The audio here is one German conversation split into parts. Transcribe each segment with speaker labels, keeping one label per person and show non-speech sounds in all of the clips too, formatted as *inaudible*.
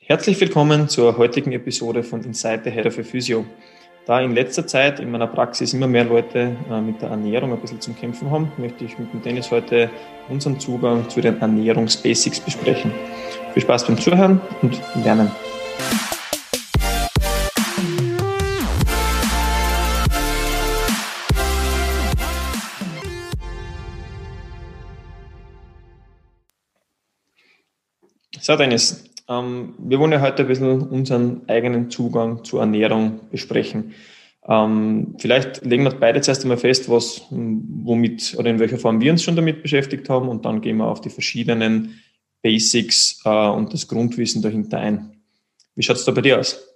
Speaker 1: Herzlich willkommen zur heutigen Episode von Inside the Head of Physio. Da in letzter Zeit in meiner Praxis immer mehr Leute äh, mit der Ernährung ein bisschen zum Kämpfen haben, möchte ich mit Dennis heute unseren Zugang zu den Ernährungsbasics besprechen. Viel Spaß beim Zuhören und Lernen. So, Dennis, ähm, wir wollen ja heute ein bisschen unseren eigenen Zugang zur Ernährung besprechen. Ähm, vielleicht legen wir beide zuerst einmal fest, was, womit oder in welcher Form wir uns schon damit beschäftigt haben und dann gehen wir auf die verschiedenen Basics äh, und das Grundwissen dahinter ein. Wie schaut es da bei dir aus?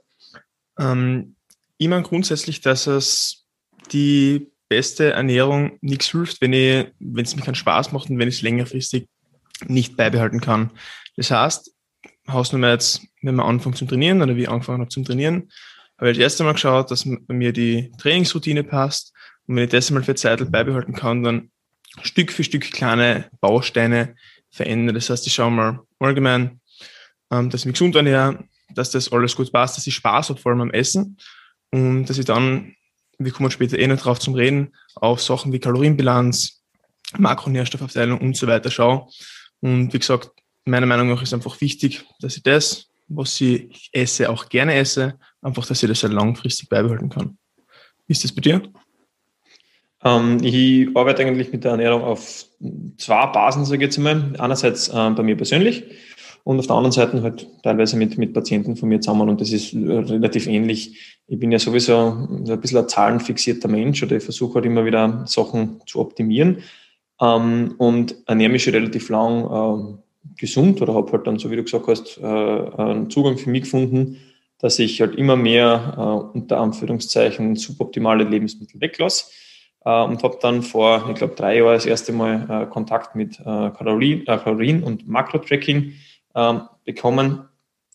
Speaker 2: Ähm, ich meine grundsätzlich, dass es die beste Ernährung nichts hilft, wenn es mir keinen Spaß macht und wenn ich es längerfristig nicht beibehalten kann. Das heißt, Hausnummer jetzt, wenn man anfängt zum Trainieren oder wie ich angefangen habe zum Trainieren, habe ich das erste Mal geschaut, dass bei mir die Trainingsroutine passt. Und wenn ich das mal für Zeit beibehalten kann, dann Stück für Stück kleine Bausteine verändern. Das heißt, ich schaue mal allgemein, ähm, dass ich mich gesund ernähre, dass das alles gut passt, dass ich Spaß habe, vor allem am Essen. Und dass ich dann, wir kommen später eh noch drauf zum Reden, auf Sachen wie Kalorienbilanz, Makronährstoffaufteilung und so weiter schaue. Und wie gesagt, meiner Meinung nach ist einfach wichtig, dass ich das, was ich esse, auch gerne esse, einfach, dass ich das halt langfristig beibehalten kann. Wie ist das bei dir?
Speaker 1: Ähm, ich arbeite eigentlich mit der Ernährung auf zwei Basen, sage ich jetzt mal. Einerseits äh, bei mir persönlich und auf der anderen Seite halt teilweise mit, mit Patienten von mir zusammen und das ist relativ ähnlich. Ich bin ja sowieso ein bisschen ein zahlenfixierter Mensch oder ich versuche halt immer wieder Sachen zu optimieren ähm, und ernähre mich schon relativ lang ähm, gesund oder habe halt dann, so wie du gesagt hast, äh, einen Zugang für mich gefunden, dass ich halt immer mehr äh, unter Anführungszeichen suboptimale Lebensmittel weglasse äh, und habe dann vor, ich glaube, drei Jahren das erste Mal Kontakt mit Kalorien, Kalorien und Makro-Tracking ähm, bekommen.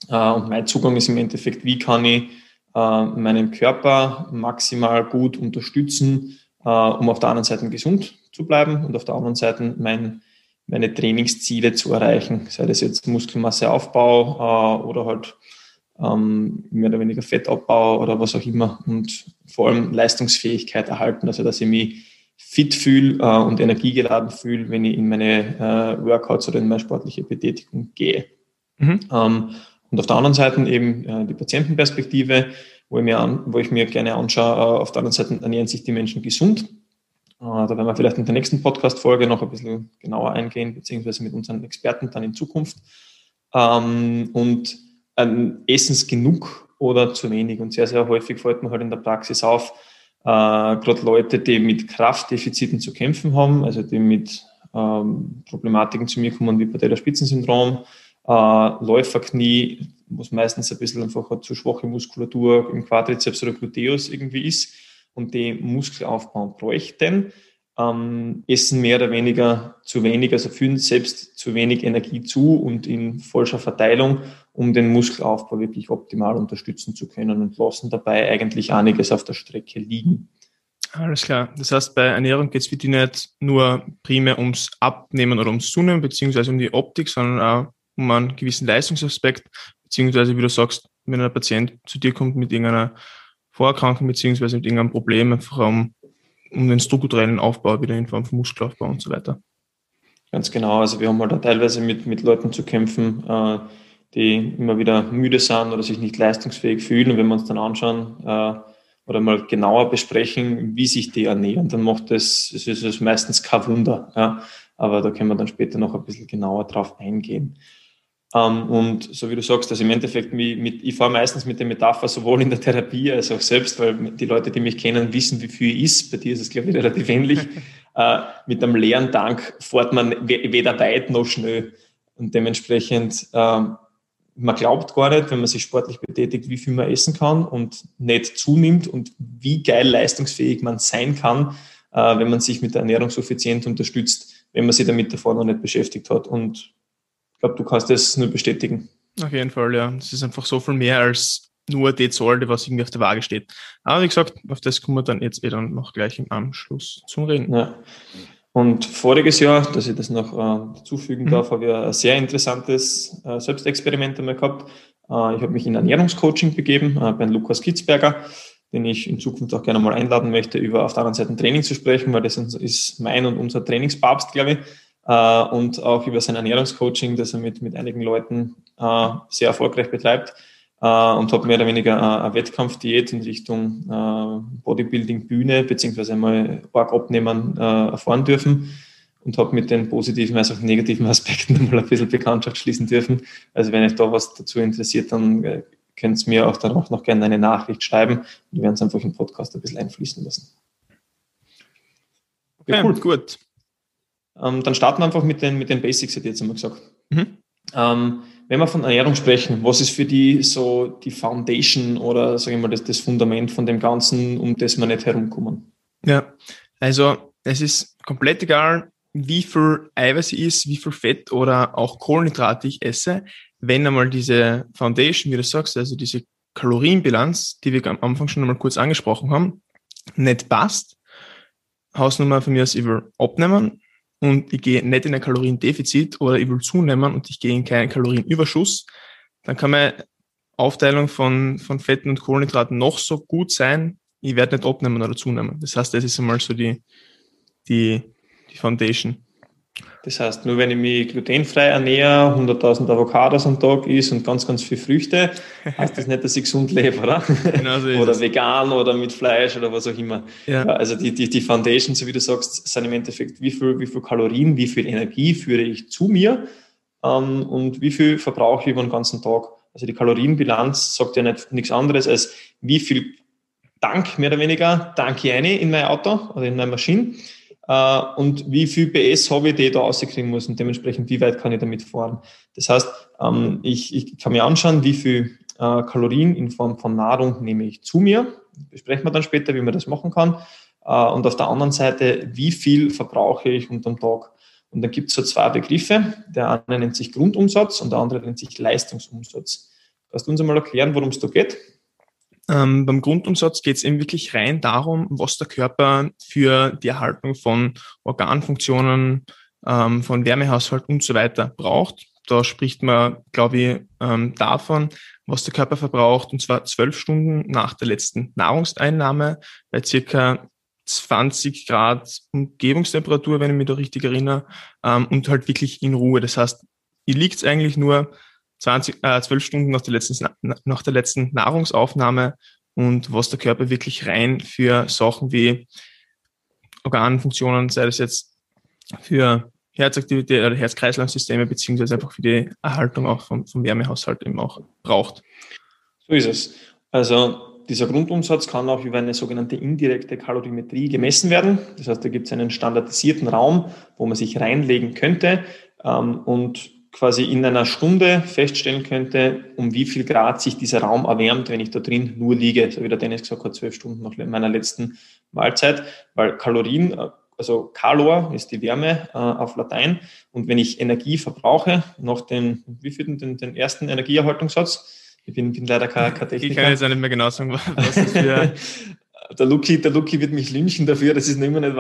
Speaker 1: und mein Zugang ist im Endeffekt, wie kann ich meinen Körper maximal gut unterstützen, um auf der anderen Seite gesund zu bleiben und auf der anderen Seite mein meine Trainingsziele zu erreichen, sei das jetzt Muskelmasseaufbau äh, oder halt ähm, mehr oder weniger Fettabbau oder was auch immer und vor allem Leistungsfähigkeit erhalten, also dass ich mich fit fühle äh, und energiegeladen fühle, wenn ich in meine äh, Workouts oder in meine sportliche Betätigung gehe. Mhm. Ähm, und auf der anderen Seite eben äh, die Patientenperspektive, wo ich, mir an, wo ich mir gerne anschaue, äh, auf der anderen Seite ernähren sich die Menschen gesund da werden wir vielleicht in der nächsten Podcast-Folge noch ein bisschen genauer eingehen, beziehungsweise mit unseren Experten dann in Zukunft. Ähm, und essen es genug oder zu wenig? Und sehr, sehr häufig fällt mir halt in der Praxis auf, äh, gerade Leute, die mit Kraftdefiziten zu kämpfen haben, also die mit ähm, Problematiken zu mir kommen wie Patellaspitzensyndrom, äh, Läuferknie, was meistens ein bisschen einfach zu schwache Muskulatur im Quadrizeps oder Gluteus irgendwie ist und die Muskelaufbau bräuchten, ähm, essen mehr oder weniger zu wenig, also führen selbst zu wenig Energie zu und in falscher Verteilung, um den Muskelaufbau wirklich optimal unterstützen zu können und lassen dabei eigentlich einiges auf der Strecke liegen.
Speaker 2: Alles klar. Das heißt, bei Ernährung geht es für dich nicht nur primär ums Abnehmen oder ums Zunehmen, beziehungsweise um die Optik, sondern auch um einen gewissen Leistungsaspekt, beziehungsweise wie du sagst, wenn ein Patient zu dir kommt mit irgendeiner Vorerkrankung beziehungsweise mit irgendeinem Problem, einfach um, um den strukturellen Aufbau wieder in Form von Muskelaufbau und so weiter.
Speaker 1: Ganz genau. Also wir haben halt da teilweise mit, mit Leuten zu kämpfen, äh, die immer wieder müde sind oder sich nicht leistungsfähig fühlen. Und wenn wir uns dann anschauen äh, oder mal genauer besprechen, wie sich die ernähren, dann macht das, es ist meistens kein Wunder. Ja? Aber da können wir dann später noch ein bisschen genauer drauf eingehen. Ähm, und so wie du sagst, also im Endeffekt, mit, ich fahre meistens mit der Metapher sowohl in der Therapie als auch selbst, weil die Leute, die mich kennen, wissen, wie viel ist. Bei dir ist es, glaube ich, relativ ähnlich. *laughs* äh, mit einem leeren Tank fährt man weder weit noch schnell. Und dementsprechend, äh, man glaubt gar nicht, wenn man sich sportlich betätigt, wie viel man essen kann und nicht zunimmt und wie geil leistungsfähig man sein kann, äh, wenn man sich mit der Ernährung suffizient unterstützt, wenn man sich damit davor noch nicht beschäftigt hat. Und ich glaube, du kannst das nur bestätigen.
Speaker 2: Auf jeden Fall, ja. Es ist einfach so viel mehr als nur die Zahl, was irgendwie auf der Waage steht. Aber wie gesagt, auf das kommen wir dann jetzt eh dann noch gleich im Anschluss zum Reden.
Speaker 1: Ja. Und voriges Jahr, dass ich das noch äh, zufügen mhm. darf, habe ich ein sehr interessantes äh, Selbstexperiment einmal gehabt. Äh, ich habe mich in Ernährungscoaching begeben äh, bei Lukas Kitzberger, den ich in Zukunft auch gerne mal einladen möchte, über auf der anderen Seite Training zu sprechen, weil das ist mein und unser Trainingspapst, glaube ich. Äh, und auch über sein Ernährungscoaching, das er mit, mit einigen Leuten sehr erfolgreich betreibt. Und habe mehr oder weniger eine Wettkampfdiät in Richtung Bodybuilding Bühne beziehungsweise einmal Org abnehmen erfahren dürfen und habe mit den positiven als auch negativen *laughs* Aspekten mal ein bisschen Bekanntschaft schließen dürfen. Also wenn euch da was dazu interessiert, dann äh, könnt ihr mir auch danach noch gerne eine Nachricht schreiben und wir werden es einfach im Podcast ein bisschen einfließen lassen.
Speaker 2: Okay, cool. gut.
Speaker 1: Ähm, dann starten wir einfach mit den, mit den Basics, hätte ich jetzt einmal gesagt. Mhm. Ähm, wenn wir von Ernährung sprechen, was ist für die so die Foundation oder sage ich mal das, das Fundament von dem Ganzen, um das wir nicht herumkommen?
Speaker 2: Ja, also es ist komplett egal, wie viel Eiweiß ist, wie viel Fett oder auch Kohlenhydrate ich esse, wenn einmal diese Foundation, wie du sagst, also diese Kalorienbilanz, die wir am Anfang schon einmal kurz angesprochen haben, nicht passt. Hausnummer von mir ist, ich will abnehmen und ich gehe nicht in ein Kaloriendefizit oder ich will zunehmen und ich gehe in keinen Kalorienüberschuss, dann kann meine Aufteilung von, von Fetten und Kohlenhydraten noch so gut sein, ich werde nicht abnehmen oder zunehmen. Das heißt, das ist einmal so die, die die Foundation.
Speaker 1: Das heißt, nur wenn ich mich glutenfrei ernähre, 100.000 Avocados am Tag ist und ganz, ganz viel Früchte, heißt das nicht, dass ich gesund lebe, oder? Genau so oder vegan oder mit Fleisch oder was auch immer. Ja. Also die, die, die Foundation, so wie du sagst, sind im Endeffekt, wie viel, wie viel Kalorien, wie viel Energie führe ich zu mir ähm, und wie viel verbrauche ich über den ganzen Tag. Also die Kalorienbilanz sagt ja nicht nichts anderes als wie viel Dank, mehr oder weniger, danke ich eine in mein Auto oder in meine Maschine äh, und wie viel PS habe ich, die ich da rauskriegen muss und dementsprechend, wie weit kann ich damit fahren. Das heißt, ähm, ich, ich kann mir anschauen, wie viel äh, Kalorien in Form von Nahrung nehme ich zu mir. Besprechen wir dann später, wie man das machen kann. Äh, und auf der anderen Seite, wie viel verbrauche ich unterm Tag. Und dann gibt es so zwei Begriffe. Der eine nennt sich Grundumsatz und der andere nennt sich Leistungsumsatz. Kannst du uns einmal erklären, worum es da geht?
Speaker 2: Ähm, beim Grundumsatz geht es eben wirklich rein darum, was der Körper für die Erhaltung von Organfunktionen, ähm, von Wärmehaushalt und so weiter braucht. Da spricht man, glaube ich, ähm, davon, was der Körper verbraucht, und zwar zwölf Stunden nach der letzten Nahrungseinnahme bei circa 20 Grad Umgebungstemperatur, wenn ich mich da richtig erinnere, ähm, und halt wirklich in Ruhe. Das heißt, ihr liegt eigentlich nur 20, äh, 12 Stunden nach der, letzten, nach der letzten Nahrungsaufnahme und was der Körper wirklich rein für Sachen wie Organfunktionen, sei das jetzt für Herzaktivität oder Herz-Kreislauf-Systeme, beziehungsweise einfach für die Erhaltung auch vom, vom Wärmehaushalt eben auch braucht.
Speaker 1: So ist es. Also dieser Grundumsatz kann auch über eine sogenannte indirekte Kalorimetrie gemessen werden. Das heißt, da gibt es einen standardisierten Raum, wo man sich reinlegen könnte ähm, und quasi in einer Stunde feststellen könnte, um wie viel Grad sich dieser Raum erwärmt, wenn ich da drin nur liege, so wie der Dennis gesagt hat, zwölf Stunden nach meiner letzten Mahlzeit, weil Kalorien, äh, also Kalor ist die Wärme äh, auf Latein. Und wenn ich Energie verbrauche, nach dem, wie viel den, den ersten Energieerhaltungssatz, ich bin, bin leider kein, kein
Speaker 2: Techniker. Ich kann jetzt auch nicht mehr genau sagen, *laughs* was das für *laughs*
Speaker 1: der Luki, der Luki wird mich lynchen dafür, dass ich es nicht mehr nicht.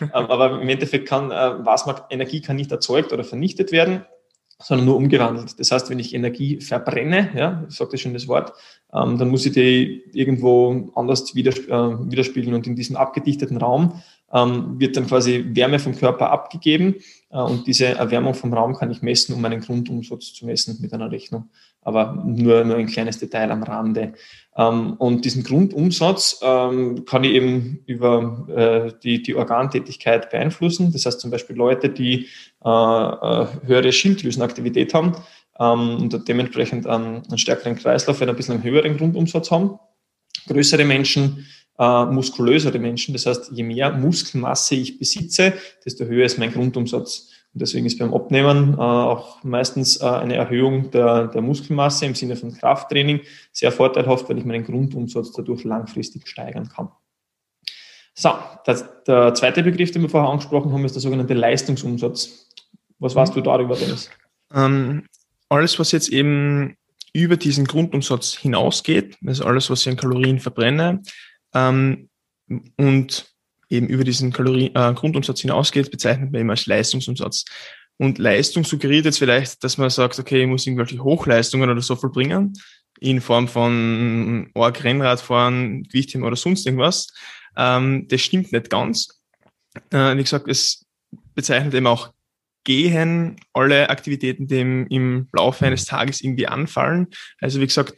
Speaker 1: Ähm, *laughs* aber im Endeffekt kann, äh, was man, Energie kann nicht erzeugt oder vernichtet werden sondern nur umgewandelt. Das heißt, wenn ich Energie verbrenne, ja, ich sage das schon das Wort, ähm, dann muss ich die irgendwo anders widers äh, widerspiegeln und in diesem abgedichteten Raum ähm, wird dann quasi Wärme vom Körper abgegeben äh, und diese Erwärmung vom Raum kann ich messen, um einen Grundumsatz zu messen mit einer Rechnung. Aber nur, nur ein kleines Detail am Rande. Ähm, und diesen Grundumsatz ähm, kann ich eben über äh, die, die Organtätigkeit beeinflussen. Das heißt zum Beispiel Leute, die äh, äh, höhere Schilddrüsenaktivität haben ähm, und dementsprechend einen, einen stärkeren Kreislauf, wenn ein bisschen einen höheren Grundumsatz haben. Größere Menschen äh, muskulösere Menschen. Das heißt, je mehr Muskelmasse ich besitze, desto höher ist mein Grundumsatz. Und deswegen ist beim Abnehmen äh, auch meistens äh, eine Erhöhung der, der Muskelmasse im Sinne von Krafttraining sehr vorteilhaft, weil ich meinen Grundumsatz dadurch langfristig steigern kann. So, das, der zweite Begriff, den wir vorher angesprochen haben, ist der sogenannte Leistungsumsatz. Was weißt du darüber, Dennis?
Speaker 2: Ähm, alles, was jetzt eben über diesen Grundumsatz hinausgeht, also alles, was ich an Kalorien verbrenne, ähm, und eben über diesen Kalorien, äh, Grundumsatz hinausgeht, bezeichnet man eben als Leistungsumsatz. Und Leistung suggeriert jetzt vielleicht, dass man sagt, okay, ich muss irgendwelche Hochleistungen oder so vollbringen, in Form von Org Rennradfahren, Gewichtheben oder sonst irgendwas. Ähm, das stimmt nicht ganz. Äh, wie gesagt, es bezeichnet eben auch Gehen, alle Aktivitäten, die im, im Laufe eines Tages irgendwie anfallen. Also wie gesagt,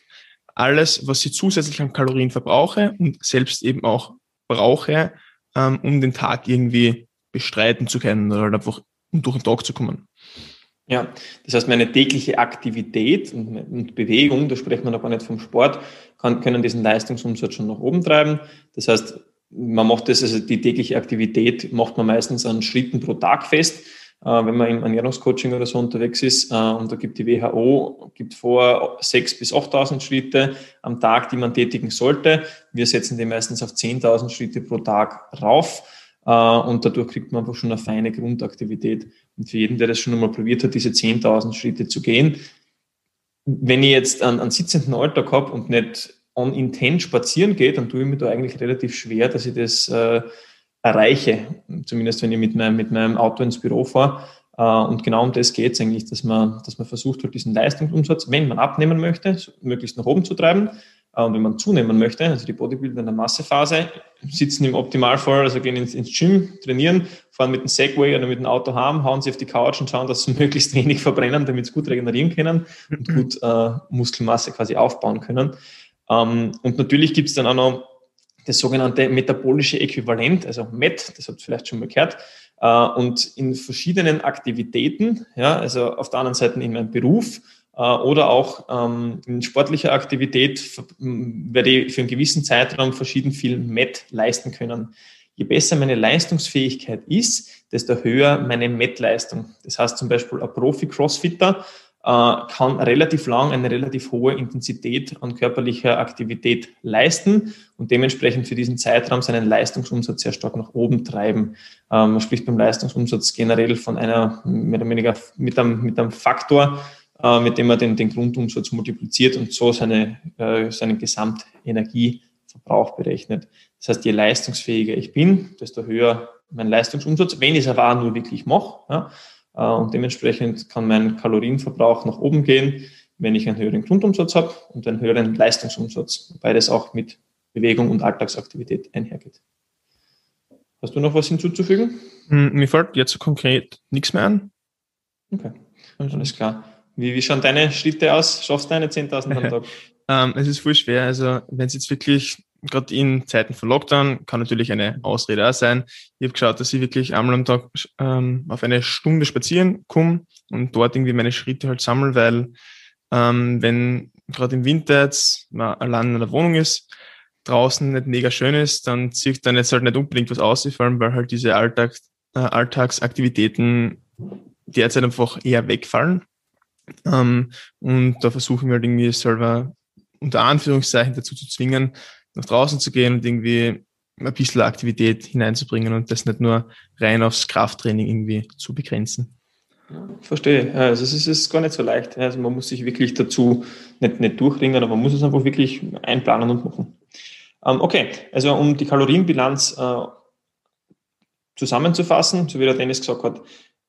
Speaker 2: alles, was ich zusätzlich an Kalorien verbrauche und selbst eben auch brauche, ähm, um den Tag irgendwie bestreiten zu können oder halt einfach um durch den Tag zu kommen.
Speaker 1: Ja, das heißt, meine tägliche Aktivität und, und Bewegung, da sprechen wir noch gar nicht vom Sport, kann, können diesen Leistungsumsatz schon nach oben treiben. Das heißt, man macht das, also die tägliche Aktivität macht man meistens an Schritten pro Tag fest. Äh, wenn man im Ernährungscoaching oder so unterwegs ist, äh, und da gibt die WHO, gibt vor 6.000 bis 8.000 Schritte am Tag, die man tätigen sollte. Wir setzen die meistens auf 10.000 Schritte pro Tag rauf. Äh, und dadurch kriegt man einfach schon eine feine Grundaktivität. Und für jeden, der das schon einmal probiert hat, diese 10.000 Schritte zu gehen, wenn ich jetzt einen, einen sitzenden Alltag habe und nicht on intent spazieren gehe, dann tue ich mir da eigentlich relativ schwer, dass ich das erreiche. Zumindest wenn ich mit meinem, mit meinem Auto ins Büro fahre. Äh, und genau um das geht es eigentlich, dass man, dass man versucht, halt diesen Leistungsumsatz, wenn man abnehmen möchte, möglichst nach oben zu treiben, äh, und wenn man zunehmen möchte, also die Bodybuilder in der Massephase, sitzen im Optimalfall, also gehen ins, ins Gym, trainieren, fahren mit dem Segway oder mit dem Auto heim, hauen sie auf die Couch und schauen, dass sie *laughs* möglichst wenig verbrennen, damit sie gut regenerieren können und *laughs* gut äh, Muskelmasse quasi aufbauen können. Ähm, und natürlich gibt es dann auch noch das sogenannte metabolische Äquivalent, also MET, das habt ihr vielleicht schon mal gehört. Äh, und in verschiedenen Aktivitäten, ja, also auf der anderen Seite in meinem Beruf, äh, oder auch ähm, in sportlicher Aktivität werde ich für einen gewissen Zeitraum verschieden viel MET leisten können. Je besser meine Leistungsfähigkeit ist, desto höher meine MET-Leistung. Das heißt zum Beispiel ein Profi-Crossfitter kann relativ lang eine relativ hohe Intensität an körperlicher Aktivität leisten und dementsprechend für diesen Zeitraum seinen Leistungsumsatz sehr stark nach oben treiben. Ähm, man spricht beim Leistungsumsatz generell von einer mehr oder weniger mit einem, mit einem Faktor, äh, mit dem man den, den Grundumsatz multipliziert und so seine, äh, seinen Gesamtenergieverbrauch berechnet. Das heißt, je leistungsfähiger ich bin, desto höher mein Leistungsumsatz, wenn ich es aber nur wirklich mache. Ja, äh, und dementsprechend kann mein Kalorienverbrauch nach oben gehen, wenn ich einen höheren Grundumsatz habe und einen höheren Leistungsumsatz, wobei das auch mit Bewegung und Alltagsaktivität einhergeht. Hast du noch was hinzuzufügen?
Speaker 2: Hm, mir fällt jetzt konkret nichts mehr an.
Speaker 1: Okay, alles klar. Wie, wie schauen deine Schritte aus? Schaffst du deine 10.000 am *laughs* Tag?
Speaker 2: ähm, es ist voll schwer. Also, wenn es jetzt wirklich, gerade in Zeiten von Lockdown, kann natürlich eine Ausrede auch sein. Ich habe geschaut, dass ich wirklich einmal am Tag ähm, auf eine Stunde spazieren komme und dort irgendwie meine Schritte halt sammle, weil ähm, wenn gerade im Winter jetzt man allein in der Wohnung ist, draußen nicht mega schön ist, dann zieht dann jetzt halt nicht unbedingt was aus, vor allem weil halt diese Alltag, äh, Alltagsaktivitäten derzeit einfach eher wegfallen. Ähm, und da versuchen wir halt irgendwie selber unter Anführungszeichen dazu zu zwingen, nach draußen zu gehen und irgendwie ein bisschen Aktivität hineinzubringen und das nicht nur rein aufs Krafttraining irgendwie zu begrenzen.
Speaker 1: Verstehe. Also es ist, ist gar nicht so leicht. Also man muss sich wirklich dazu nicht, nicht durchringen, aber man muss es einfach wirklich einplanen und machen. Ähm, okay, also um die Kalorienbilanz äh, zusammenzufassen, so wie der Dennis gesagt hat,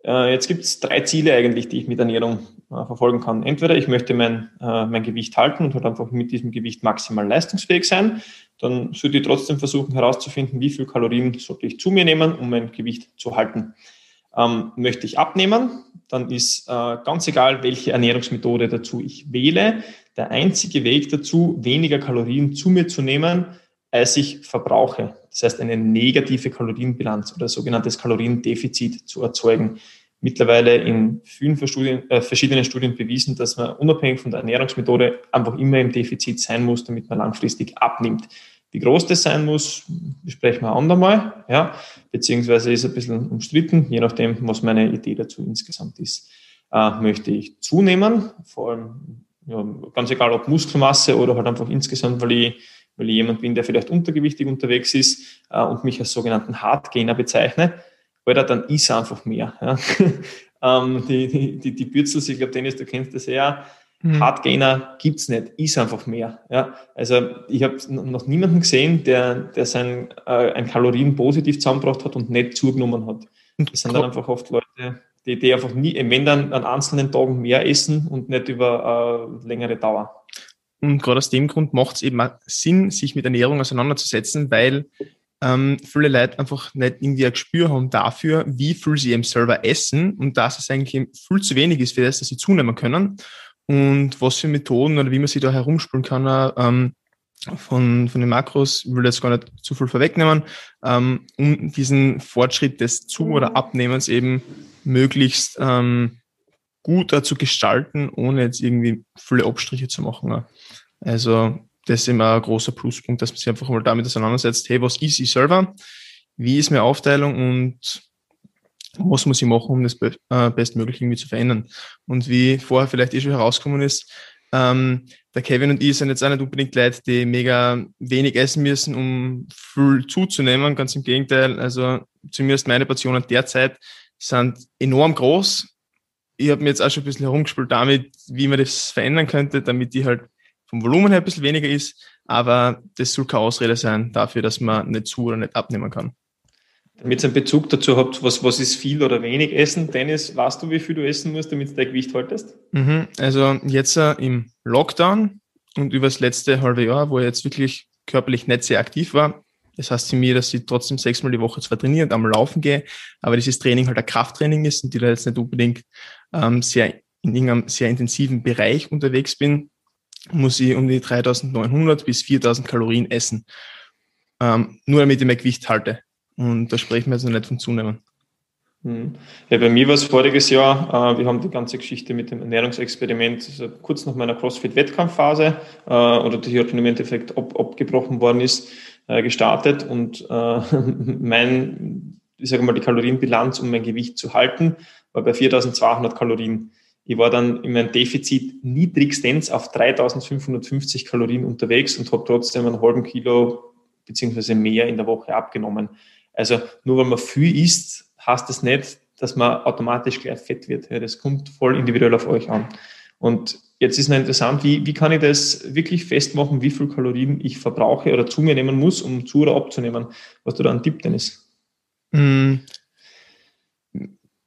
Speaker 1: äh, jetzt gibt es drei Ziele eigentlich, die ich mit Ernährung äh, verfolgen kann. Entweder ich möchte mein, äh, mein Gewicht halten und halt einfach mit diesem Gewicht maximal leistungsfähig sein. Dann sollte ich trotzdem versuchen herauszufinden, wie viel Kalorien sollte ich zu mir nehmen, um mein Gewicht zu halten. Ähm, möchte ich abnehmen, dann ist äh, ganz egal, welche Ernährungsmethode dazu ich wähle, der einzige Weg dazu, weniger Kalorien zu mir zu nehmen, als ich verbrauche. Das heißt, eine negative Kalorienbilanz oder sogenanntes Kaloriendefizit zu erzeugen. Mittlerweile in vielen Studien, äh, verschiedenen Studien bewiesen, dass man unabhängig von der Ernährungsmethode einfach immer im Defizit sein muss, damit man langfristig abnimmt. Wie groß das sein muss, besprechen wir andermal, ja, beziehungsweise ist ein bisschen umstritten, je nachdem, was meine Idee dazu insgesamt ist. Äh, möchte ich zunehmen, vor allem ja, ganz egal ob Muskelmasse oder halt einfach insgesamt, weil ich weil ich jemand bin, der vielleicht untergewichtig unterwegs ist äh, und mich als sogenannten Hardgainer bezeichne, oder dann ist einfach mehr. Ja. *laughs* ähm, die, die, die Bürzels, ich glaube, Dennis, du kennst das ja, mhm. Hardgainer gibt's nicht, ist einfach mehr. Ja. Also ich habe noch niemanden gesehen, der, der sein äh, ein Kalorien positiv zusammengebracht hat und nicht zugenommen hat. Das sind dann einfach oft Leute, die, die einfach nie, wenn dann an einzelnen Tagen mehr essen und nicht über äh, längere Dauer.
Speaker 2: Und gerade aus dem Grund macht es eben auch Sinn, sich mit Ernährung auseinanderzusetzen, weil ähm, viele Leute einfach nicht irgendwie ein Gespür haben dafür, wie viel sie eben selber essen und dass es eigentlich viel zu wenig ist für das, dass sie zunehmen können und was für Methoden oder wie man sich da herumspülen kann, ähm, von, von den Makros, ich will jetzt gar nicht zu viel vorwegnehmen, ähm, um diesen Fortschritt des Zu- oder. Abnehmens eben möglichst ähm, gut zu gestalten, ohne jetzt irgendwie viele Abstriche zu machen. Also das ist immer ein großer Pluspunkt, dass man sich einfach mal damit auseinandersetzt, hey, was ist selber? Wie ist meine Aufteilung und was muss ich machen, um das äh, bestmöglich irgendwie zu verändern? Und wie vorher vielleicht eh schon herausgekommen ist, ähm, der Kevin und ich sind jetzt auch nicht unbedingt Leute, die mega wenig essen müssen, um viel zuzunehmen. Ganz im Gegenteil. Also zumindest meine Portionen derzeit sind enorm groß. Ich habe mir jetzt auch schon ein bisschen herumgespielt damit, wie man das verändern könnte, damit die halt vom Volumen her ein bisschen weniger ist. Aber das soll keine Ausrede sein dafür, dass man nicht zu oder nicht abnehmen kann.
Speaker 1: Damit ihr einen Bezug dazu habt, was, was ist viel oder wenig Essen? Dennis, weißt du, wie viel du essen musst, damit du dein Gewicht haltest?
Speaker 2: Mhm, also jetzt äh, im Lockdown und über das letzte halbe Jahr, wo ich jetzt wirklich körperlich nicht sehr aktiv war, das heißt zu mir, dass ich trotzdem sechsmal die Woche zwar trainiere und einmal laufen gehe, aber dieses Training halt ein Krafttraining ist und die da jetzt nicht unbedingt ähm, sehr in irgendeinem sehr intensiven Bereich unterwegs bin, muss ich um die 3900 bis 4000 Kalorien essen. Ähm, nur damit ich mein Gewicht halte. Und da sprechen wir jetzt noch nicht von zunehmen.
Speaker 1: Hm. Ja, bei mir war es voriges Jahr, äh, wir haben die ganze Geschichte mit dem Ernährungsexperiment also kurz nach meiner CrossFit-Wettkampfphase äh, oder die heute im Endeffekt ab, abgebrochen worden ist, äh, gestartet und äh, *laughs* mein, ich sage mal, die Kalorienbilanz, um mein Gewicht zu halten, war bei 4200 Kalorien. Ich war dann in meinem Defizit niedrigstens auf 3550 Kalorien unterwegs und habe trotzdem einen halben Kilo beziehungsweise mehr in der Woche abgenommen. Also nur weil man viel isst, heißt das nicht, dass man automatisch gleich fett wird. Das kommt voll individuell auf euch an. Und jetzt ist noch interessant, wie, wie kann ich das wirklich festmachen, wie viel Kalorien ich verbrauche oder zu mir nehmen muss, um zu oder abzunehmen? Was du da ein Tipp denn ist?
Speaker 2: Mm,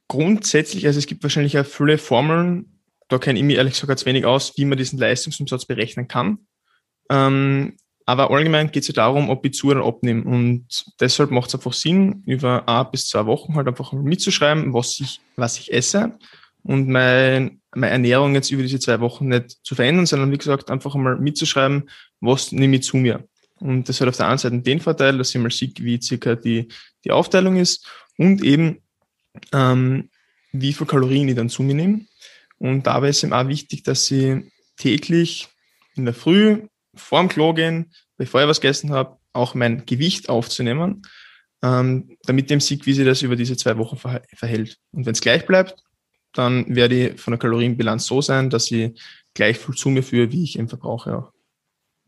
Speaker 2: grundsätzlich, also es gibt wahrscheinlich auch viele Formeln, da kenne ich mich ehrlich gesagt ganz wenig aus, wie man diesen Leistungsumsatz berechnen kann. Ähm, aber allgemein geht es ja darum, ob ich zu oder abnehme. Und deshalb macht es einfach Sinn, über ein bis zwei Wochen halt einfach mitzuschreiben, was ich, was ich esse und mein, meine Ernährung jetzt über diese zwei Wochen nicht zu verändern, sondern wie gesagt, einfach einmal mitzuschreiben, was nehme ich zu mir. Und das hat auf der einen Seite den Vorteil, dass ich mal sehe, wie circa die, die Aufteilung ist und eben, ähm, wie viel Kalorien ich dann zu mir nehme. Und dabei ist eben auch wichtig, dass ich täglich in der Früh vorm Klo gehen, bevor ich was gegessen habe, auch mein Gewicht aufzunehmen, ähm, damit dem sieht, wie sich das über diese zwei Wochen ver verhält. Und wenn es gleich bleibt, dann werde ich von der Kalorienbilanz so sein, dass ich gleich viel zu mir führe, wie ich eben verbrauche auch.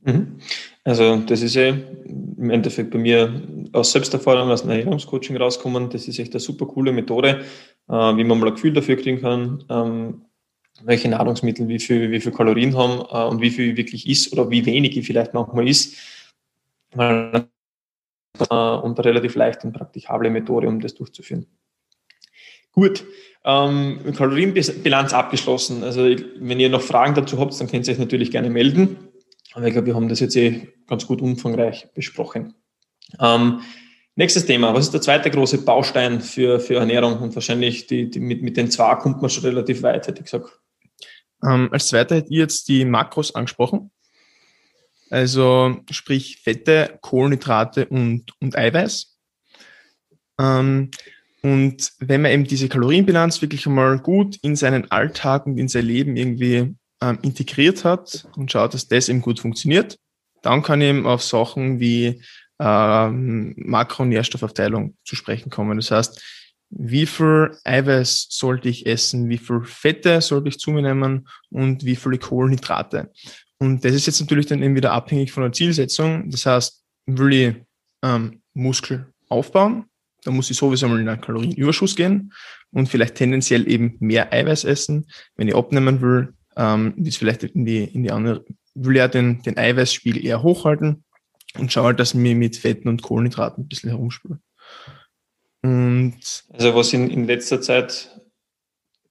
Speaker 1: Mhm. Also das ist ja im Endeffekt bei mir aus Selbsterfahrung, aus Ernährungscoaching rauskommen. Das ist echt eine super coole Methode, äh, wie man mal ein Gefühl dafür kriegen kann, ähm, welche Nahrungsmittel wie viel, wie viel Kalorien haben äh, und wie viel wirklich ist oder wie wenig ich vielleicht manchmal ist. Äh, und eine relativ leicht und praktikable Methode, um das durchzuführen. Gut, ähm, Kalorienbilanz abgeschlossen. Also wenn ihr noch Fragen dazu habt, dann könnt ihr euch natürlich gerne melden. Aber ich glaube, wir haben das jetzt eh ganz gut umfangreich besprochen. Ähm, Nächstes Thema. Was ist der zweite große Baustein für, für Ernährung? Und wahrscheinlich die, die mit, mit den zwei kommt man schon relativ weit, hätte ich gesagt.
Speaker 2: Ähm, als zweiter hätte ich jetzt die Makros angesprochen. Also sprich Fette, Kohlenhydrate und, und Eiweiß. Ähm, und wenn man eben diese Kalorienbilanz wirklich einmal gut in seinen Alltag und in sein Leben irgendwie ähm, integriert hat und schaut, dass das eben gut funktioniert, dann kann ich eben auf Sachen wie ähm, Makronährstoffaufteilung zu sprechen kommen. Das heißt, wie viel Eiweiß sollte ich essen, wie viel Fette sollte ich zu mir nehmen und wie viele Kohlenhydrate. Und das ist jetzt natürlich dann eben wieder abhängig von der Zielsetzung. Das heißt, will ich ähm, Muskel aufbauen, dann muss ich sowieso mal in einen Kalorienüberschuss gehen und vielleicht tendenziell eben mehr Eiweiß essen. Wenn ich abnehmen will, ähm, ist vielleicht in die, in die andere, will ja den, den Eiweißspiegel eher hochhalten und schaue halt, dass ich mir mit Fetten und Kohlenhydraten ein bisschen herumspüle.
Speaker 1: Und also was in, in letzter Zeit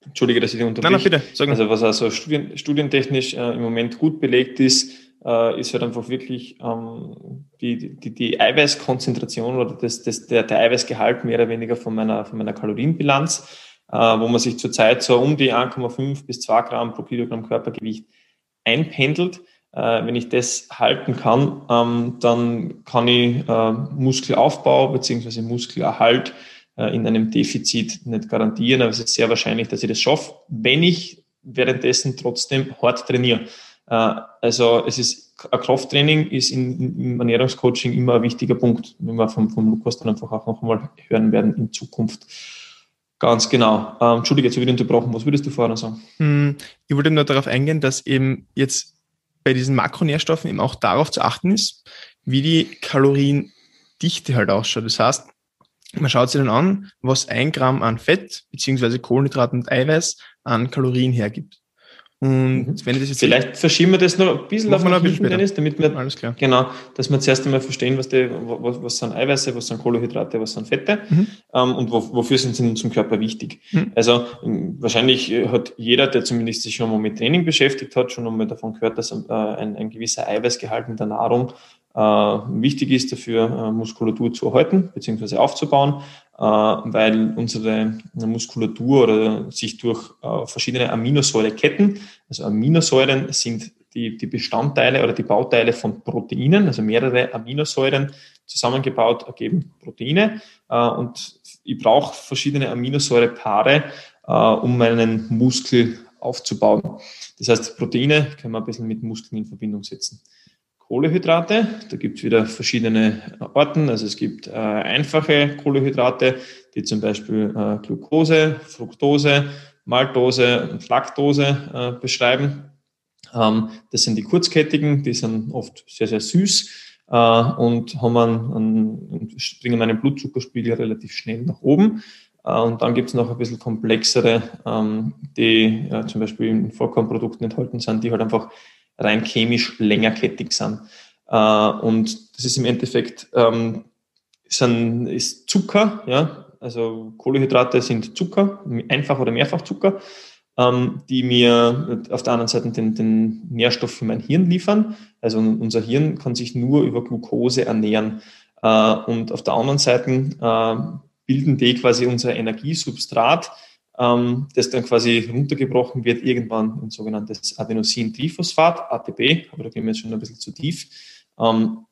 Speaker 1: Entschuldige, dass ich dich unterbreche. Nein, nein, bitte. Sagen. Also was also studien, studientechnisch äh, im Moment gut belegt ist, äh, ist halt einfach wirklich ähm, die, die, die Eiweißkonzentration oder das, das, der, der Eiweißgehalt mehr oder weniger von meiner, von meiner Kalorienbilanz, wo man sich zurzeit so um die 1,5 bis 2 Gramm pro Kilogramm Körpergewicht einpendelt. Äh, wenn ich das halten kann, ähm, dann kann ich äh, Muskelaufbau beziehungsweise Muskelerhalt äh, in einem Defizit nicht garantieren, aber es ist sehr wahrscheinlich, dass ich das schaffe, wenn ich währenddessen trotzdem hart trainiere. Äh, also es ist ein Krafttraining ist in, im Ernährungscoaching immer ein wichtiger Punkt, wenn wir vom, vom Lukas dann einfach auch noch einmal hören werden in Zukunft. Ganz genau. Ähm, Entschuldige, jetzt habe ich unterbrochen. Was würdest du vorher noch sagen?
Speaker 2: Hm, ich wollte nur darauf eingehen, dass eben jetzt bei diesen Makronährstoffen eben auch darauf zu achten ist, wie die Kaloriendichte halt ausschaut. Das heißt, man schaut sich dann an, was ein Gramm an Fett beziehungsweise Kohlenhydraten und Eiweiß an Kalorien hergibt.
Speaker 1: Und mhm. wenn ich das jetzt Vielleicht verschieben wir das noch ein bisschen auf
Speaker 2: ein bisschen Dennis,
Speaker 1: damit wir, Alles klar. genau, dass wir zuerst einmal verstehen, was, die, was, was sind Eiweiße, was sind Kohlenhydrate, was sind Fette mhm. ähm, und wo, wofür sind sie in unserem Körper wichtig. Mhm. Also ähm, wahrscheinlich hat jeder, der zumindest sich schon mal mit Training beschäftigt hat, schon einmal davon gehört, dass äh, ein, ein gewisser Eiweißgehalt in der Nahrung äh, wichtig ist dafür, äh, Muskulatur zu erhalten bzw. aufzubauen, äh, weil unsere Muskulatur oder sich durch äh, verschiedene Aminosäureketten, also Aminosäuren sind die, die Bestandteile oder die Bauteile von Proteinen, also mehrere Aminosäuren zusammengebaut ergeben Proteine äh, und ich brauche verschiedene Aminosäurepaare, äh, um meinen Muskel aufzubauen. Das heißt, Proteine können wir ein bisschen mit Muskeln in Verbindung setzen. Kohlehydrate. Da gibt es wieder verschiedene Arten. Also es gibt äh, einfache Kohlehydrate, die zum Beispiel äh, Glucose, Fructose, Maltose und Laktose äh, beschreiben. Ähm, das sind die kurzkettigen, die sind oft sehr, sehr süß äh, und haben einen, einen, bringen meinen Blutzuckerspiegel relativ schnell nach oben. Äh, und dann gibt es noch ein bisschen komplexere, ähm, die zum Beispiel in Vollkornprodukten enthalten sind, die halt einfach rein chemisch längerkettig sind. Äh, und das ist im Endeffekt ähm, sind, ist Zucker, ja, also Kohlenhydrate sind Zucker, einfach oder mehrfach Zucker, ähm, die mir auf der anderen Seite den, den Nährstoff für mein Hirn liefern. Also unser Hirn kann sich nur über Glucose ernähren. Äh, und auf der anderen Seite äh, bilden die quasi unser Energiesubstrat, ähm, das dann quasi runtergebrochen wird, irgendwann ein sogenanntes Adenosin-Triphosphat, ATP, aber da gehen wir jetzt schon ein bisschen zu tief. Ähm,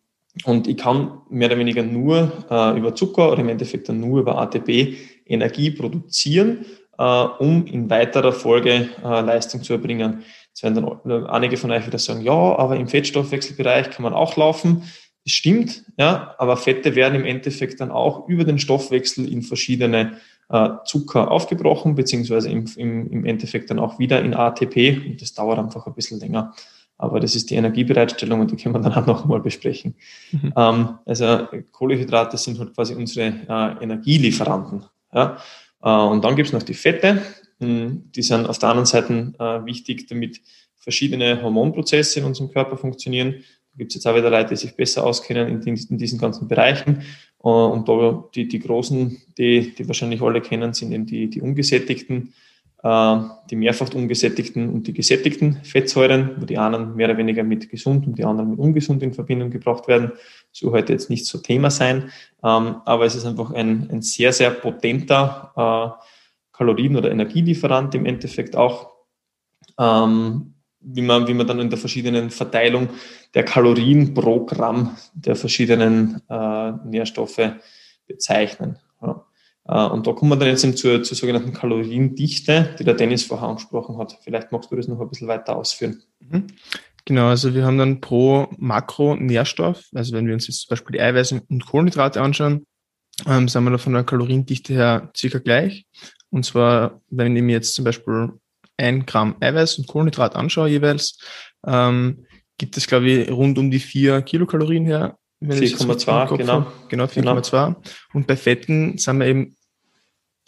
Speaker 1: und ich kann mehr oder weniger nur äh, über Zucker oder im Endeffekt dann nur über ATP Energie produzieren, äh, um in weiterer Folge äh, Leistung zu erbringen. Jetzt werden dann einige von euch wieder sagen, ja, aber im Fettstoffwechselbereich kann man auch laufen. Das stimmt, ja, aber Fette werden im Endeffekt dann auch über den Stoffwechsel in verschiedene äh, Zucker aufgebrochen, beziehungsweise im, im, im Endeffekt dann auch wieder in ATP und das dauert einfach ein bisschen länger. Aber das ist die Energiebereitstellung und die können wir dann auch noch mal besprechen. Mhm. Ähm, also Kohlehydrate sind halt quasi unsere äh, Energielieferanten. Ja? Äh, und dann gibt es noch die Fette. Hm, die sind auf der anderen Seite äh, wichtig, damit verschiedene Hormonprozesse in unserem Körper funktionieren. Da gibt es jetzt auch wieder Leute, die sich besser auskennen in, in diesen ganzen Bereichen. Äh, und da die, die großen, die, die wahrscheinlich alle kennen, sind eben die, die ungesättigten, äh, die mehrfach ungesättigten und die gesättigten Fettsäuren, wo die einen mehr oder weniger mit gesund und die anderen mit ungesund in Verbindung gebracht werden. So heute jetzt nicht so Thema sein, ähm, aber es ist einfach ein, ein sehr, sehr potenter äh, Kalorien- oder Energielieferant im Endeffekt auch. Ähm, wie man, wie man dann in der verschiedenen Verteilung der Kalorien pro Gramm der verschiedenen äh, Nährstoffe bezeichnen. Ja. Äh, und da kommen wir dann jetzt eben zur, zur sogenannten Kaloriendichte, die der Dennis vorher angesprochen hat. Vielleicht magst du das noch ein bisschen weiter ausführen.
Speaker 2: Mhm. Genau, also wir haben dann pro Makronährstoff, also wenn wir uns jetzt zum Beispiel die Eiweiße und Kohlenhydrate anschauen, ähm, sind wir da von der Kaloriendichte her circa gleich. Und zwar, wenn ich mir jetzt zum Beispiel ein Gramm Eiweiß und Kohlenhydrat anschaue jeweils, ähm, gibt es, glaube ich, rund um die vier Kilokalorien her.
Speaker 1: 4,2, genau.
Speaker 2: Genau, 4,2. Genau. Und bei Fetten sind wir eben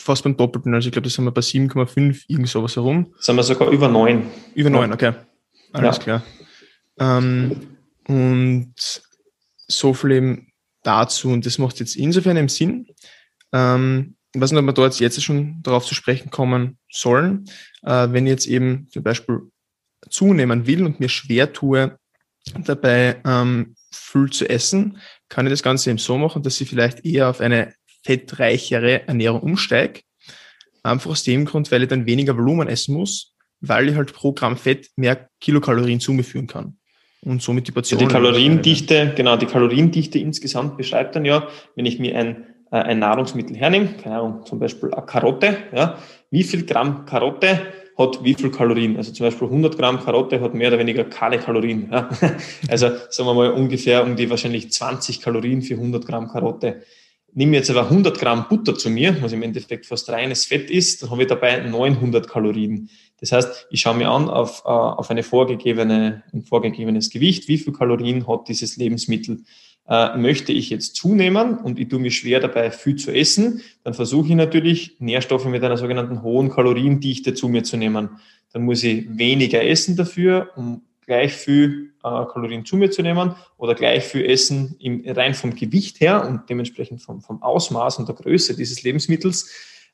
Speaker 2: fast beim Doppelten. Also ich glaube, da sind wir bei 7,5, irgend sowas herum.
Speaker 1: Sind wir sogar über 9.
Speaker 2: Über 9, okay. Alles ja. klar. Ähm, und so viel eben dazu. Und das macht jetzt insofern eben Sinn, ähm, ich weiß nicht, ob wir dort jetzt schon darauf zu sprechen kommen sollen, äh, wenn ich jetzt eben zum Beispiel zunehmen will und mir schwer tue, dabei ähm, viel zu essen, kann ich das Ganze eben so machen, dass ich vielleicht eher auf eine fettreichere Ernährung umsteige. Einfach aus dem Grund, weil ich dann weniger Volumen essen muss, weil ich halt pro Gramm Fett mehr Kilokalorien zu mir führen kann. Und somit die Portion.
Speaker 1: Ja, die Kaloriendichte, genau, die Kaloriendichte insgesamt beschreibt dann ja, wenn ich mir ein, ein Nahrungsmittel hernehme, keine Ahnung, zum Beispiel eine Karotte, ja, wie viel Gramm Karotte hat wie viel Kalorien. Also zum Beispiel 100 Gramm Karotte hat mehr oder weniger keine Kalorien. Ja. *laughs* Also sagen wir mal ungefähr um die wahrscheinlich 20 Kalorien für 100 Gramm Karotte. Nimm jetzt aber 100 Gramm Butter zu mir, was im Endeffekt fast reines Fett ist, dann habe ich dabei 900 Kalorien. Das heißt, ich schaue mir an auf, äh, auf eine vorgegebene, ein vorgegebenes Gewicht, wie viel Kalorien hat dieses Lebensmittel äh, möchte ich jetzt zunehmen und ich tue mir schwer dabei, viel zu essen, dann versuche ich natürlich, Nährstoffe mit einer sogenannten hohen Kaloriendichte zu mir zu nehmen. Dann muss ich weniger essen dafür, um gleich viel äh, Kalorien zu mir zu nehmen oder gleich viel essen im, rein vom Gewicht her und dementsprechend vom, vom Ausmaß und der Größe dieses Lebensmittels.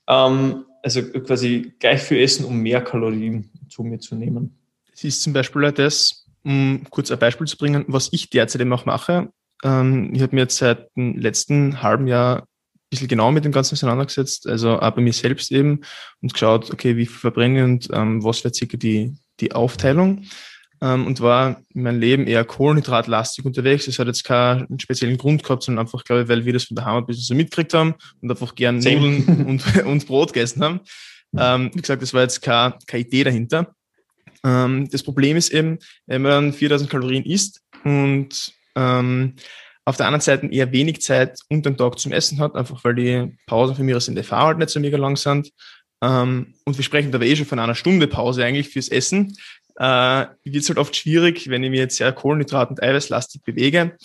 Speaker 1: Ähm, also quasi gleich viel essen, um mehr Kalorien zu mir zu nehmen.
Speaker 2: Das ist zum Beispiel das, um kurz ein Beispiel zu bringen, was ich derzeit eben auch mache. Ähm, ich habe mir jetzt seit dem letzten halben Jahr ein bisschen genau mit dem Ganzen auseinandergesetzt, also auch bei mir selbst eben und geschaut, okay, wie viel verbrenne ich und ähm, was wäre circa die, die Aufteilung ähm, und war in meinem Leben eher kohlenhydratlastig unterwegs. Es hat jetzt keinen speziellen Grund gehabt, sondern einfach, glaube ich, weil wir das von der Heimat ein bisschen so mitgekriegt haben und einfach gern Nudeln *laughs* und, und Brot gegessen haben. Ähm, wie gesagt, das war jetzt keine, keine Idee dahinter. Ähm, das Problem ist eben, wenn man 4000 Kalorien isst und ähm, auf der anderen Seite eher wenig Zeit unter dem Tag zum Essen hat, einfach weil die Pausen für mich aus in der halt nicht so mega lang sind. Ähm, und wir sprechen da eh schon von einer Stunde Pause eigentlich fürs Essen. Äh, wird es halt oft schwierig, wenn ich mich jetzt sehr kohlenhydrat- und eiweißlastig bewege,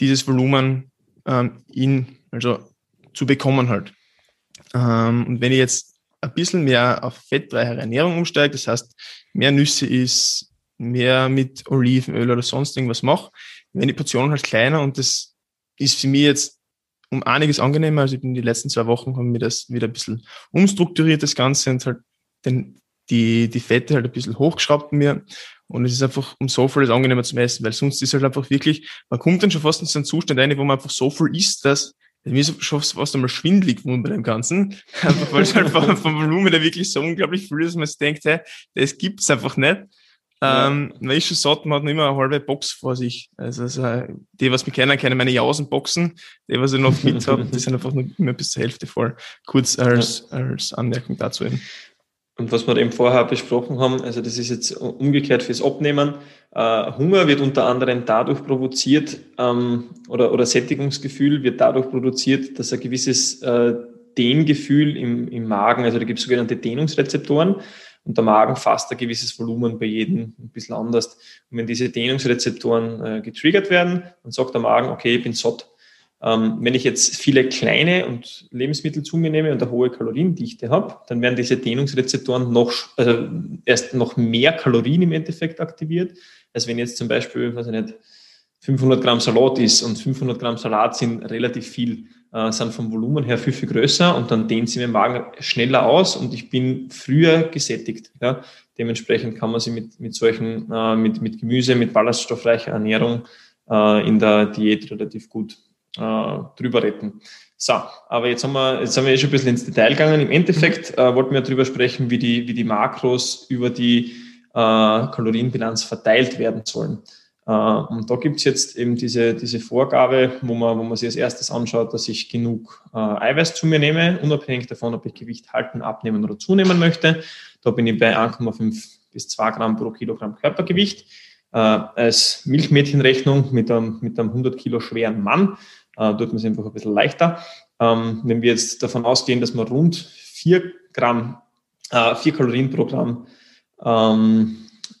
Speaker 2: dieses Volumen ähm, in, also zu bekommen halt. Ähm, und wenn ich jetzt ein bisschen mehr auf fettreichere Ernährung umsteige, das heißt mehr Nüsse isst, mehr mit Olivenöl oder sonst irgendwas mache, werden die Portionen halt kleiner und das ist für mich jetzt um einiges angenehmer. Also in den letzten zwei Wochen haben wir das wieder ein bisschen umstrukturiert, das Ganze, und halt den, die, die Fette halt ein bisschen hochgeschraubt mir. Und es ist einfach um so vieles angenehmer zu essen, weil sonst ist halt einfach wirklich, man kommt dann schon fast in so einen Zustand rein, wo man einfach so viel isst, dass mir ist schon fast einmal schwindelig geworden bei dem Ganzen. *laughs* Einfach weil es halt vom, *laughs* vom Volumen der wirklich so unglaublich viel ist, dass man sich denkt, hey, das gibt's einfach nicht. Ähm, man ist schon satt, man hat noch immer eine halbe Box vor sich. Also, also die, was mich kennen, kennen meine Jausenboxen. Die, was ich noch mit *laughs* habe, die sind einfach nur immer bis zur Hälfte voll. Kurz als, ja. als Anmerkung dazu eben.
Speaker 1: Und was wir eben vorher besprochen haben, also das ist jetzt umgekehrt fürs Abnehmen. Äh, Hunger wird unter anderem dadurch provoziert, ähm, oder, oder Sättigungsgefühl wird dadurch produziert, dass ein gewisses äh, Dehngefühl im, im Magen, also da gibt es sogenannte Dehnungsrezeptoren, und der Magen fasst ein gewisses Volumen bei jedem ein bisschen anders. Und wenn diese Dehnungsrezeptoren äh, getriggert werden, dann sagt der Magen, okay, ich bin satt. Ähm, wenn ich jetzt viele kleine und Lebensmittel zu mir nehme und eine hohe Kaloriendichte habe, dann werden diese Dehnungsrezeptoren noch, also erst noch mehr Kalorien im Endeffekt aktiviert, als wenn jetzt zum Beispiel, weiß ich nicht, 500 Gramm Salat ist und 500 Gramm Salat sind relativ viel äh, sind vom Volumen her viel, viel größer und dann dehnt sie mir Magen schneller aus und ich bin früher gesättigt. Ja. Dementsprechend kann man sie mit, mit solchen, äh, mit, mit Gemüse, mit ballaststoffreicher Ernährung äh, in der Diät relativ gut äh, drüber retten. So, aber jetzt haben wir, jetzt haben wir eh schon ein bisschen ins Detail gegangen. Im Endeffekt äh, wollten wir darüber sprechen, wie die, wie die Makros über die äh, Kalorienbilanz verteilt werden sollen. Äh, und da gibt es jetzt eben diese, diese Vorgabe, wo man, wo man sich als erstes anschaut, dass ich genug äh, Eiweiß zu mir nehme, unabhängig davon, ob ich Gewicht halten, abnehmen oder zunehmen möchte. Da bin ich bei 1,5 bis 2 Gramm pro Kilogramm Körpergewicht. Äh, als Milchmädchenrechnung mit einem, mit einem 100 Kilo schweren Mann äh, tut man es einfach ein bisschen leichter. Ähm, wenn wir jetzt davon ausgehen, dass man rund 4 Gramm, äh, 4 Kalorien pro Gramm ähm,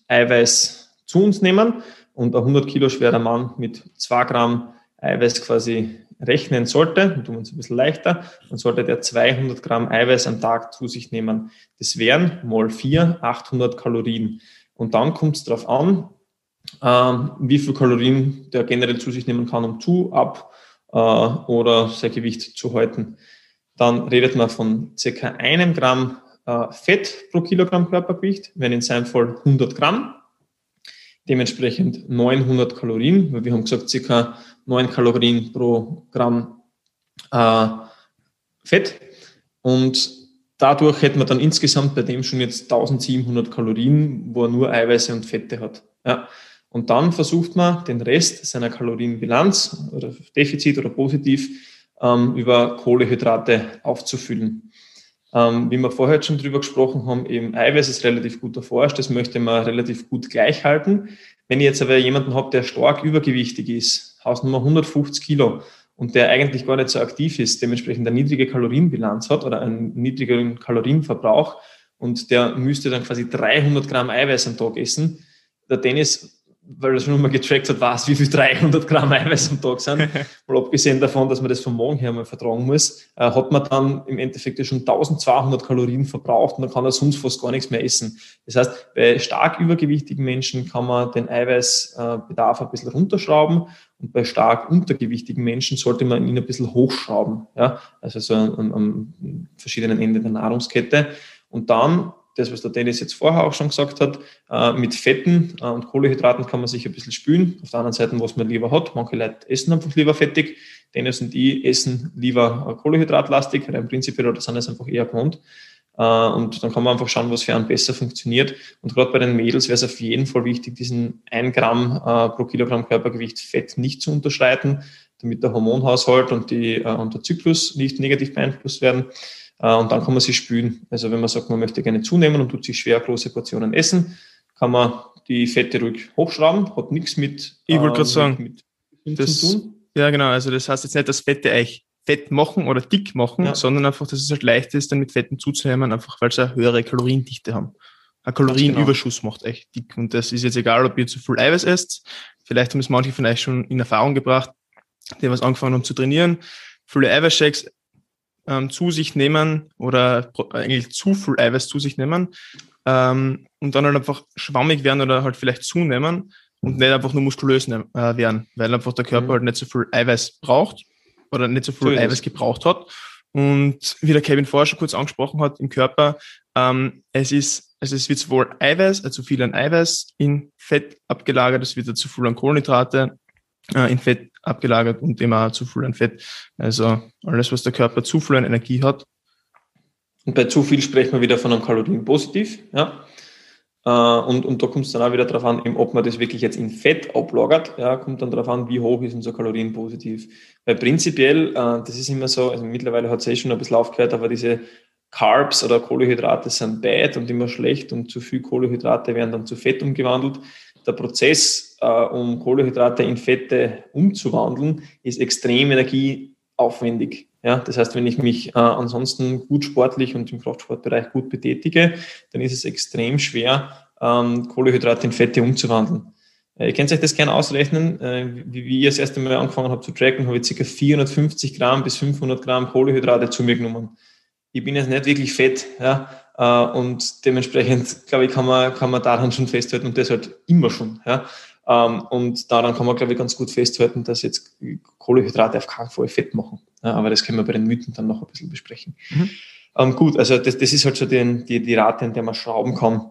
Speaker 1: Eiweiß zu uns nehmen, und ein 100 Kilo schwerer Mann mit 2 Gramm Eiweiß quasi rechnen sollte, dann tun uns ein bisschen leichter, dann sollte der 200 Gramm Eiweiß am Tag zu sich nehmen. Das wären mal 4, 800 Kalorien. Und dann kommt es darauf an, ähm, wie viel Kalorien der generell zu sich nehmen kann, um zu, ab äh, oder sein Gewicht zu halten. dann redet man von circa einem Gramm äh, Fett pro Kilogramm Körpergewicht, wenn in seinem Fall 100 Gramm. Dementsprechend 900 Kalorien, weil wir haben gesagt, circa 9 Kalorien pro Gramm äh, Fett. Und dadurch hätten wir dann insgesamt bei dem schon jetzt 1700 Kalorien, wo er nur Eiweiße und Fette hat. Ja. Und dann versucht man den Rest seiner Kalorienbilanz oder Defizit oder positiv ähm, über Kohlehydrate aufzufüllen. Ähm, wie wir vorher schon drüber gesprochen haben, eben Eiweiß ist relativ gut erforscht, das möchte man relativ gut gleich halten. Wenn ich jetzt aber jemanden habe, der stark übergewichtig ist, Hausnummer 150 Kilo, und der eigentlich gar nicht so aktiv ist, dementsprechend eine niedrige Kalorienbilanz hat oder einen niedrigeren Kalorienverbrauch und der müsste dann quasi 300 Gramm Eiweiß am Tag essen. Der Dennis weil er schon mal getrackt hat, weiß, wie viel 300 Gramm Eiweiß am Tag sind. *laughs* mal abgesehen davon, dass man das vom Morgen her mal vertragen muss, äh, hat man dann im Endeffekt schon 1200 Kalorien verbraucht und dann kann er sonst fast gar nichts mehr essen. Das heißt, bei stark übergewichtigen Menschen kann man den Eiweißbedarf ein bisschen runterschrauben und bei stark untergewichtigen Menschen sollte man ihn ein bisschen hochschrauben. Ja? Also so an, an verschiedenen Enden der Nahrungskette. Und dann das, was der Dennis jetzt vorher auch schon gesagt hat, äh, mit Fetten äh, und Kohlehydraten kann man sich ein bisschen spülen. Auf der anderen Seite, was man lieber hat. Manche Leute essen einfach lieber fettig. Dennis und ich essen lieber äh, Kohlehydratlastig, rein prinzipiell, oder sind es einfach eher gewohnt. Und dann kann man einfach schauen, was für einen besser funktioniert. Und gerade bei den Mädels wäre es auf jeden Fall wichtig, diesen 1 Gramm pro Kilogramm Körpergewicht Fett nicht zu unterschreiten, damit der Hormonhaushalt und, die, und der Zyklus nicht negativ beeinflusst werden. Äh, und dann kann man sie spülen. Also wenn man sagt, man möchte gerne zunehmen und tut sich schwer große Portionen essen, kann man die Fette ruhig hochschrauben, hat nichts mit.
Speaker 2: Ich wollte gerade ähm, sagen, mit das, tun. Ja, genau. Also das heißt jetzt nicht, dass Fette euch fett machen oder dick machen, ja. sondern einfach, dass es halt leicht ist, dann mit Fetten zuzunehmen, einfach weil sie eine höhere Kaloriendichte haben. Ein Kalorienüberschuss genau. macht echt dick. Und das ist jetzt egal, ob ihr zu viel Eiweiß esst. Vielleicht haben es manche von euch schon in Erfahrung gebracht, die was angefangen haben zu trainieren. Viele Eiweißshakes ähm, zu sich nehmen oder eigentlich zu viel Eiweiß zu sich nehmen ähm, und dann halt einfach schwammig werden oder halt vielleicht zunehmen und nicht einfach nur muskulös äh, werden, weil einfach der Körper mhm. halt nicht so viel Eiweiß braucht oder nicht so viel so Eiweiß gebraucht hat. Und wie der Kevin vorher schon kurz angesprochen hat, im Körper, ähm, es ist, also es wird sowohl Eiweiß, also viel an Eiweiß in Fett abgelagert, es wird zu viel an Kohlenhydrate äh, in Fett abgelagert und immer zu viel an Fett. Also alles, was der Körper zu viel an Energie hat.
Speaker 1: Und bei zu viel sprechen wir wieder von einem Kalorienpositiv. Ja? Äh, und, und da kommt es dann auch wieder darauf an, ob man das wirklich jetzt in Fett ablagert, ja, kommt dann darauf an, wie hoch ist unser Kalorienpositiv. Weil prinzipiell, äh, das ist immer so, also mittlerweile hat es eh schon ein bisschen aufgehört, aber diese Carbs oder Kohlenhydrate sind bad und immer schlecht und zu viel Kohlenhydrate werden dann zu Fett umgewandelt der Prozess, äh, um Kohlenhydrate in Fette umzuwandeln, ist extrem energieaufwendig. Ja, das heißt, wenn ich mich äh, ansonsten gut sportlich und im Kraftsportbereich gut betätige, dann ist es extrem schwer, ähm, Kohlenhydrate in Fette umzuwandeln. Äh, ihr könnt euch das gerne ausrechnen. Äh, wie, wie ihr das erste Mal angefangen habt zu tracken, habe ich ca. 450 Gramm bis 500 Gramm Kohlenhydrate zu mir genommen. Ich bin jetzt nicht wirklich fett, ja, und dementsprechend, glaube ich, kann man, kann man daran schon festhalten und das halt immer schon. Ja. Ähm, und daran kann man, glaube ich, ganz gut festhalten, dass jetzt Kohlehydrate auf keinen Fall Fett machen. Ja, aber das können wir bei den Mythen dann noch ein bisschen besprechen. Mhm. Ähm, gut, also das, das ist halt so die, die, die Rate, in der man schrauben kann.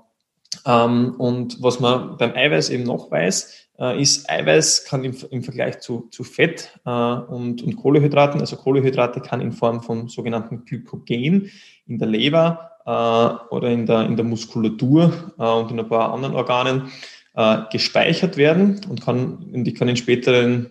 Speaker 1: Ähm, und was man beim Eiweiß eben noch weiß, äh, ist, Eiweiß kann im, im Vergleich zu, zu Fett äh, und, und Kohlehydraten, also Kohlehydrate kann in Form von sogenannten Glykogen in der Leber äh, oder in der, in der Muskulatur äh, und in ein paar anderen Organen äh, gespeichert werden und, kann, und ich kann in späteren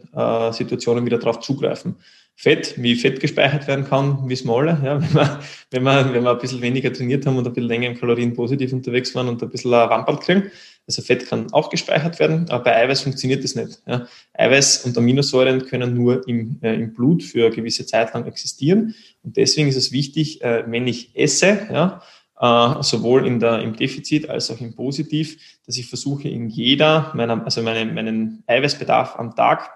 Speaker 1: Situationen wieder darauf zugreifen. Fett, wie Fett gespeichert werden kann, wir alle. Ja, *laughs* wenn, wir, wenn, wir, wenn wir ein bisschen weniger trainiert haben und ein bisschen länger im Kalorien positiv unterwegs waren und ein bisschen Rampart kriegen. Also Fett kann auch gespeichert werden, aber bei Eiweiß funktioniert das nicht. Ja. Eiweiß und Aminosäuren können nur im, äh, im Blut für eine gewisse Zeit lang existieren. Und deswegen ist es wichtig, äh, wenn ich esse, ja, äh, sowohl in der, im Defizit als auch im Positiv, dass ich versuche, in jeder meiner, also meine, meinen Eiweißbedarf am Tag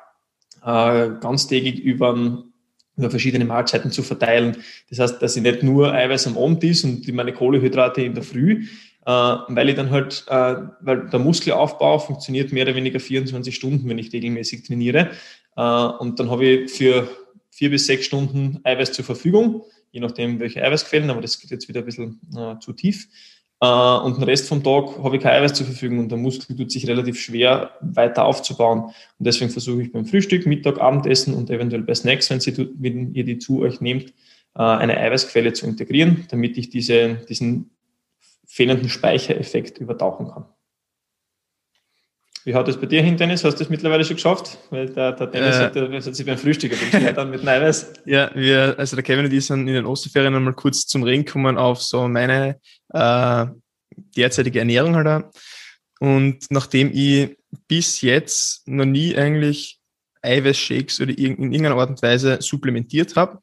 Speaker 1: äh, ganztägig über über verschiedene Mahlzeiten zu verteilen. Das heißt, dass ich nicht nur Eiweiß am Abend ist und meine Kohlehydrate in der Früh, äh, weil ich dann halt, äh, weil der Muskelaufbau funktioniert mehr oder weniger 24 Stunden, wenn ich regelmäßig trainiere. Äh, und dann habe ich für vier bis sechs Stunden Eiweiß zur Verfügung je nachdem welche Eiweißquellen, aber das geht jetzt wieder ein bisschen äh, zu tief. Äh, und den Rest vom Tag habe ich kein Eiweiß zur Verfügung und der Muskel tut sich relativ schwer weiter aufzubauen. Und deswegen versuche ich beim Frühstück, Mittag, Abendessen und eventuell bei Snacks, wenn, Sie, wenn ihr die zu euch nehmt, äh, eine Eiweißquelle zu integrieren, damit ich diese, diesen fehlenden Speichereffekt übertauchen kann. Wie haut es bei dir hin, Dennis? Hast du es mittlerweile schon geschafft? Weil der, der Dennis äh, hat, hat, sich beim Frühstück dann mit Eiweiß. *laughs*
Speaker 2: Ja, wir, also der Kevin und ich sind in den Osterferien einmal kurz zum Reden gekommen auf so meine äh, derzeitige Ernährung halt auch. Und nachdem ich bis jetzt noch nie eigentlich Eiweißshakes oder in irgendeiner Art und Weise supplementiert habe,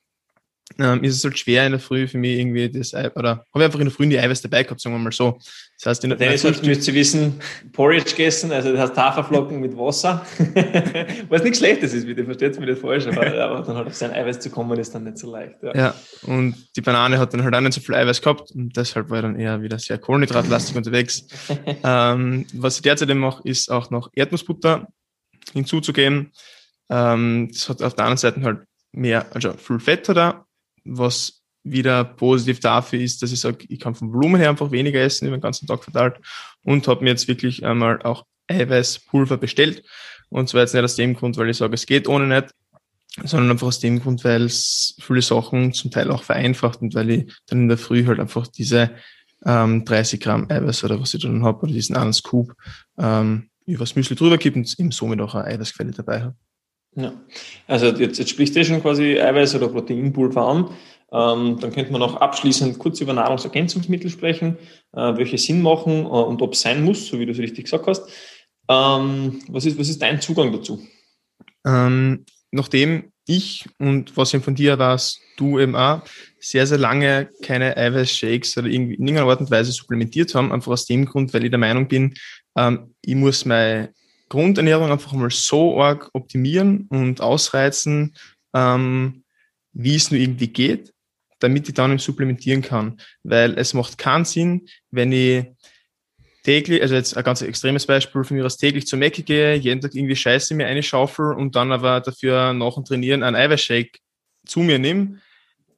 Speaker 2: ähm, ist es halt schwer in der Früh für mich irgendwie das, Ei oder habe ich einfach in der Früh die Eiweiß dabei gehabt, sagen wir mal so.
Speaker 1: Das heißt, in der Dennis hat, müsst ihr wissen, Porridge gegessen, also das heißt Haferflocken mit Wasser, *laughs* was nichts Schlechtes ist, bitte, versteht es mir nicht falsch, aber, aber, dann halt auf sein Eiweiß zu kommen, ist dann nicht so leicht.
Speaker 2: Ja. ja. und die Banane hat dann halt auch nicht so viel Eiweiß gehabt und deshalb war ich dann eher wieder sehr kohlenhydratlastig unterwegs. *laughs* ähm, was ich derzeit mache, ist auch noch Erdnussbutter hinzuzugeben. Ähm, das hat auf der anderen Seite halt mehr, also viel Fett da, was wieder positiv dafür ist, dass ich sage, ich kann vom Volumen her einfach weniger essen über den ganzen Tag verteilt und habe mir jetzt wirklich einmal auch Eiweißpulver bestellt. Und zwar jetzt nicht aus dem Grund, weil ich sage, es geht ohne nicht, sondern einfach aus dem Grund, weil es viele Sachen zum Teil auch vereinfacht und weil ich dann in der Früh halt einfach diese ähm, 30 Gramm Eiweiß oder was ich dann habe oder diesen einen Scoop ähm, übers Müsli drüber kippen und eben somit auch eine Eiweißquelle dabei habe.
Speaker 1: Ja, also jetzt, jetzt sprichst du schon quasi Eiweiß- oder Proteinpulver an. Ähm, dann könnte man noch abschließend kurz über Nahrungsergänzungsmittel sprechen, äh, welche Sinn machen äh, und ob es sein muss, so wie du es richtig gesagt hast. Ähm, was, ist, was ist dein Zugang dazu?
Speaker 2: Ähm, nachdem ich und was ich von dir weiß, du eben auch, sehr, sehr lange keine Eiweißshakes oder irgendwie in irgendeiner Art und Weise supplementiert haben, einfach aus dem Grund, weil ich der Meinung bin, ähm, ich muss meine Grundernährung einfach mal so arg optimieren und ausreizen, ähm, wie es nur irgendwie geht, damit ich dann supplementieren kann. Weil es macht keinen Sinn, wenn ich täglich, also jetzt ein ganz extremes Beispiel für mich, aus täglich zur Mecke gehe, jeden Tag irgendwie Scheiße mir eine Schaufel und dann aber dafür nach dem Trainieren einen Eiweißshake zu mir nehme.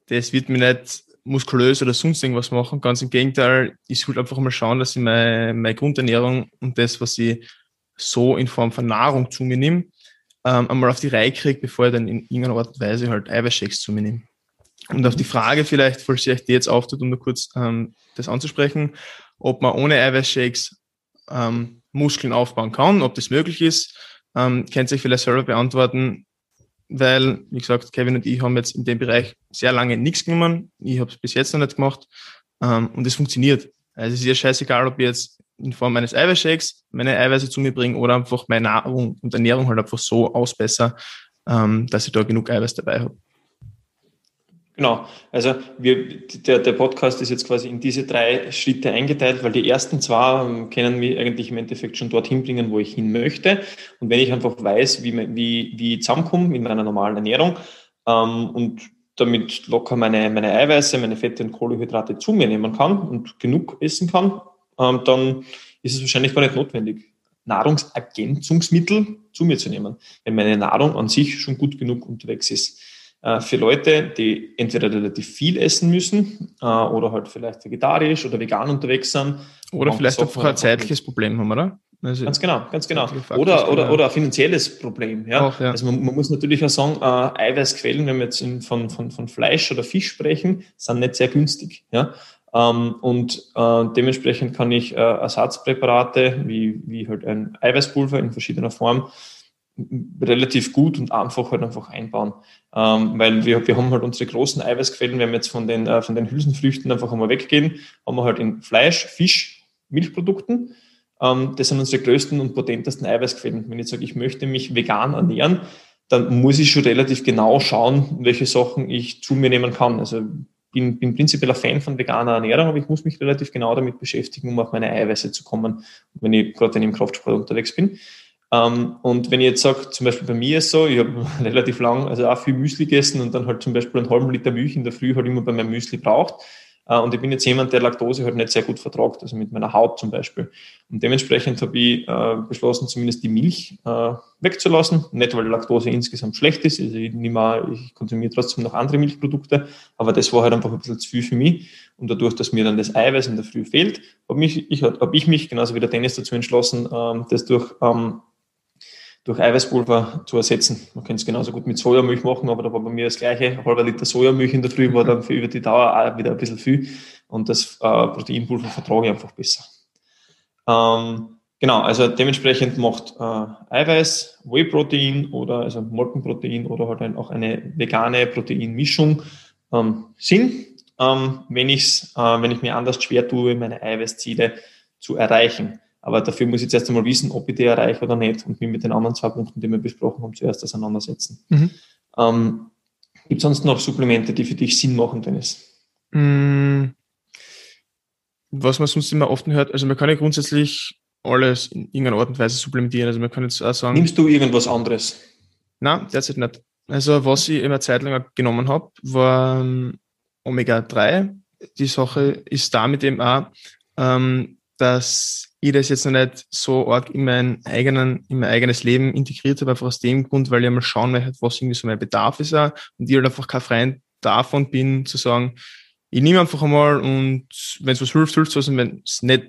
Speaker 2: Das wird mir nicht muskulös oder sonst irgendwas machen. Ganz im Gegenteil, ich sollte einfach mal schauen, dass ich meine, meine Grundernährung und das, was ich so in Form von Nahrung zu mir nehme, ähm, einmal auf die Reihe kriege, bevor ich dann in irgendeiner Art und Weise halt Eiweißshakes zu mir nehme. Und auf die Frage vielleicht, falls euch die jetzt auftut, um nur kurz ähm, das anzusprechen, ob man ohne Eiweißshakes ähm, Muskeln aufbauen kann, ob das möglich ist, ähm, könnt ihr euch vielleicht selber beantworten, weil, wie gesagt, Kevin und ich haben jetzt in dem Bereich sehr lange nichts genommen. Ich habe es bis jetzt noch nicht gemacht ähm, und es funktioniert. Also es ist ja scheißegal, ob ich jetzt in Form eines Eiweißshakes meine Eiweiße zu mir bringe oder einfach meine Nahrung und Ernährung halt einfach so ausbessere, ähm, dass ich da genug Eiweiß dabei habe.
Speaker 1: Genau, also wir, der, der Podcast ist jetzt quasi in diese drei Schritte eingeteilt, weil die ersten zwei ähm, können mich eigentlich im Endeffekt schon dorthin bringen, wo ich hin möchte. Und wenn ich einfach weiß, wie, wie, wie ich zusammenkomme mit meiner normalen Ernährung ähm, und damit locker meine, meine Eiweiße, meine Fette und Kohlenhydrate zu mir nehmen kann und genug essen kann, ähm, dann ist es wahrscheinlich gar nicht notwendig, Nahrungsergänzungsmittel zu mir zu nehmen, wenn meine Nahrung an sich schon gut genug unterwegs ist. Äh, für Leute, die entweder relativ viel essen müssen äh, oder halt vielleicht vegetarisch oder vegan unterwegs sind.
Speaker 2: Oder vielleicht einfach ein zeitliches Problem haben, oder?
Speaker 1: Also ganz genau, ganz genau. Oder, oder, oder ein finanzielles Problem. Ja? Auch, ja. Also man, man, muss natürlich auch sagen, äh, Eiweißquellen, wenn wir jetzt in, von, von, von Fleisch oder Fisch sprechen, sind nicht sehr günstig. Ja? Ähm, und äh, dementsprechend kann ich äh, Ersatzpräparate wie, wie halt ein Eiweißpulver in verschiedener Form relativ gut und einfach halt einfach einbauen. Ähm, weil wir, wir haben halt unsere großen Eiweißquellen, wenn wir jetzt von den, äh, von den Hülsenfrüchten einfach einmal weggehen, haben wir halt in Fleisch, Fisch, Milchprodukten. Ähm, das sind unsere größten und potentesten Eiweißquellen. Wenn ich sage, ich möchte mich vegan ernähren, dann muss ich schon relativ genau schauen, welche Sachen ich zu mir nehmen kann. Also bin, bin prinzipiell ein Fan von veganer Ernährung, aber ich muss mich relativ genau damit beschäftigen, um auf meine Eiweiße zu kommen, wenn ich gerade ich im Kraftsport unterwegs bin. Ähm, und wenn ich jetzt sage, zum Beispiel bei mir ist so, ich habe *laughs* relativ lang, also auch viel Müsli gegessen und dann halt zum Beispiel einen halben Liter Milch in der Früh halt immer bei meinem Müsli braucht. Äh, und ich bin jetzt jemand, der Laktose halt nicht sehr gut vertragt, also mit meiner Haut zum Beispiel. Und dementsprechend habe ich äh, beschlossen, zumindest die Milch äh, wegzulassen. Nicht, weil Laktose insgesamt schlecht ist. Also ich, nehme, ich konsumiere trotzdem noch andere Milchprodukte, aber das war halt einfach ein bisschen zu viel für mich. Und dadurch, dass mir dann das Eiweiß in der Früh fehlt, habe ich, ich, hab ich mich, genauso wie der Dennis, dazu entschlossen, ähm, das durch ähm, durch Eiweißpulver zu ersetzen. Man könnte es genauso gut mit Sojamilch machen, aber da war bei mir das gleiche. Ein halber Liter Sojamilch in der Früh war dann für über die Dauer auch wieder ein bisschen viel und das äh, Proteinpulver vertrage ich einfach besser. Ähm, genau, also dementsprechend macht äh, Eiweiß, Whey-Protein oder also Molkenprotein oder halt auch eine vegane Proteinmischung ähm, Sinn, ähm, wenn, ich's, äh, wenn ich mir anders schwer tue, meine Eiweißziele zu erreichen. Aber dafür muss ich jetzt erst einmal wissen, ob ich die erreiche oder nicht und mich mit den anderen zwei Punkten, die wir besprochen haben, zuerst auseinandersetzen. Mhm. Ähm, Gibt es sonst noch Supplemente, die für dich Sinn machen, Dennis?
Speaker 2: Mm, was man sonst immer oft hört, also man kann ja grundsätzlich alles in irgendeiner Art und Weise supplementieren. Also man kann jetzt auch sagen.
Speaker 1: Nimmst du irgendwas anderes?
Speaker 2: Nein, derzeit nicht. Also was ich immer Zeit lang genommen habe, war ähm, Omega-3. Die Sache ist damit eben auch, ähm, dass ich das jetzt noch nicht so arg in mein, eigenen, in mein eigenes Leben integriert habe, einfach aus dem Grund, weil ich mal schauen möchte, was irgendwie so mein Bedarf ist und ich halt einfach kein Freund davon bin, zu sagen, ich nehme einfach einmal und wenn es was hilft, hilft es was. Und wenn es nicht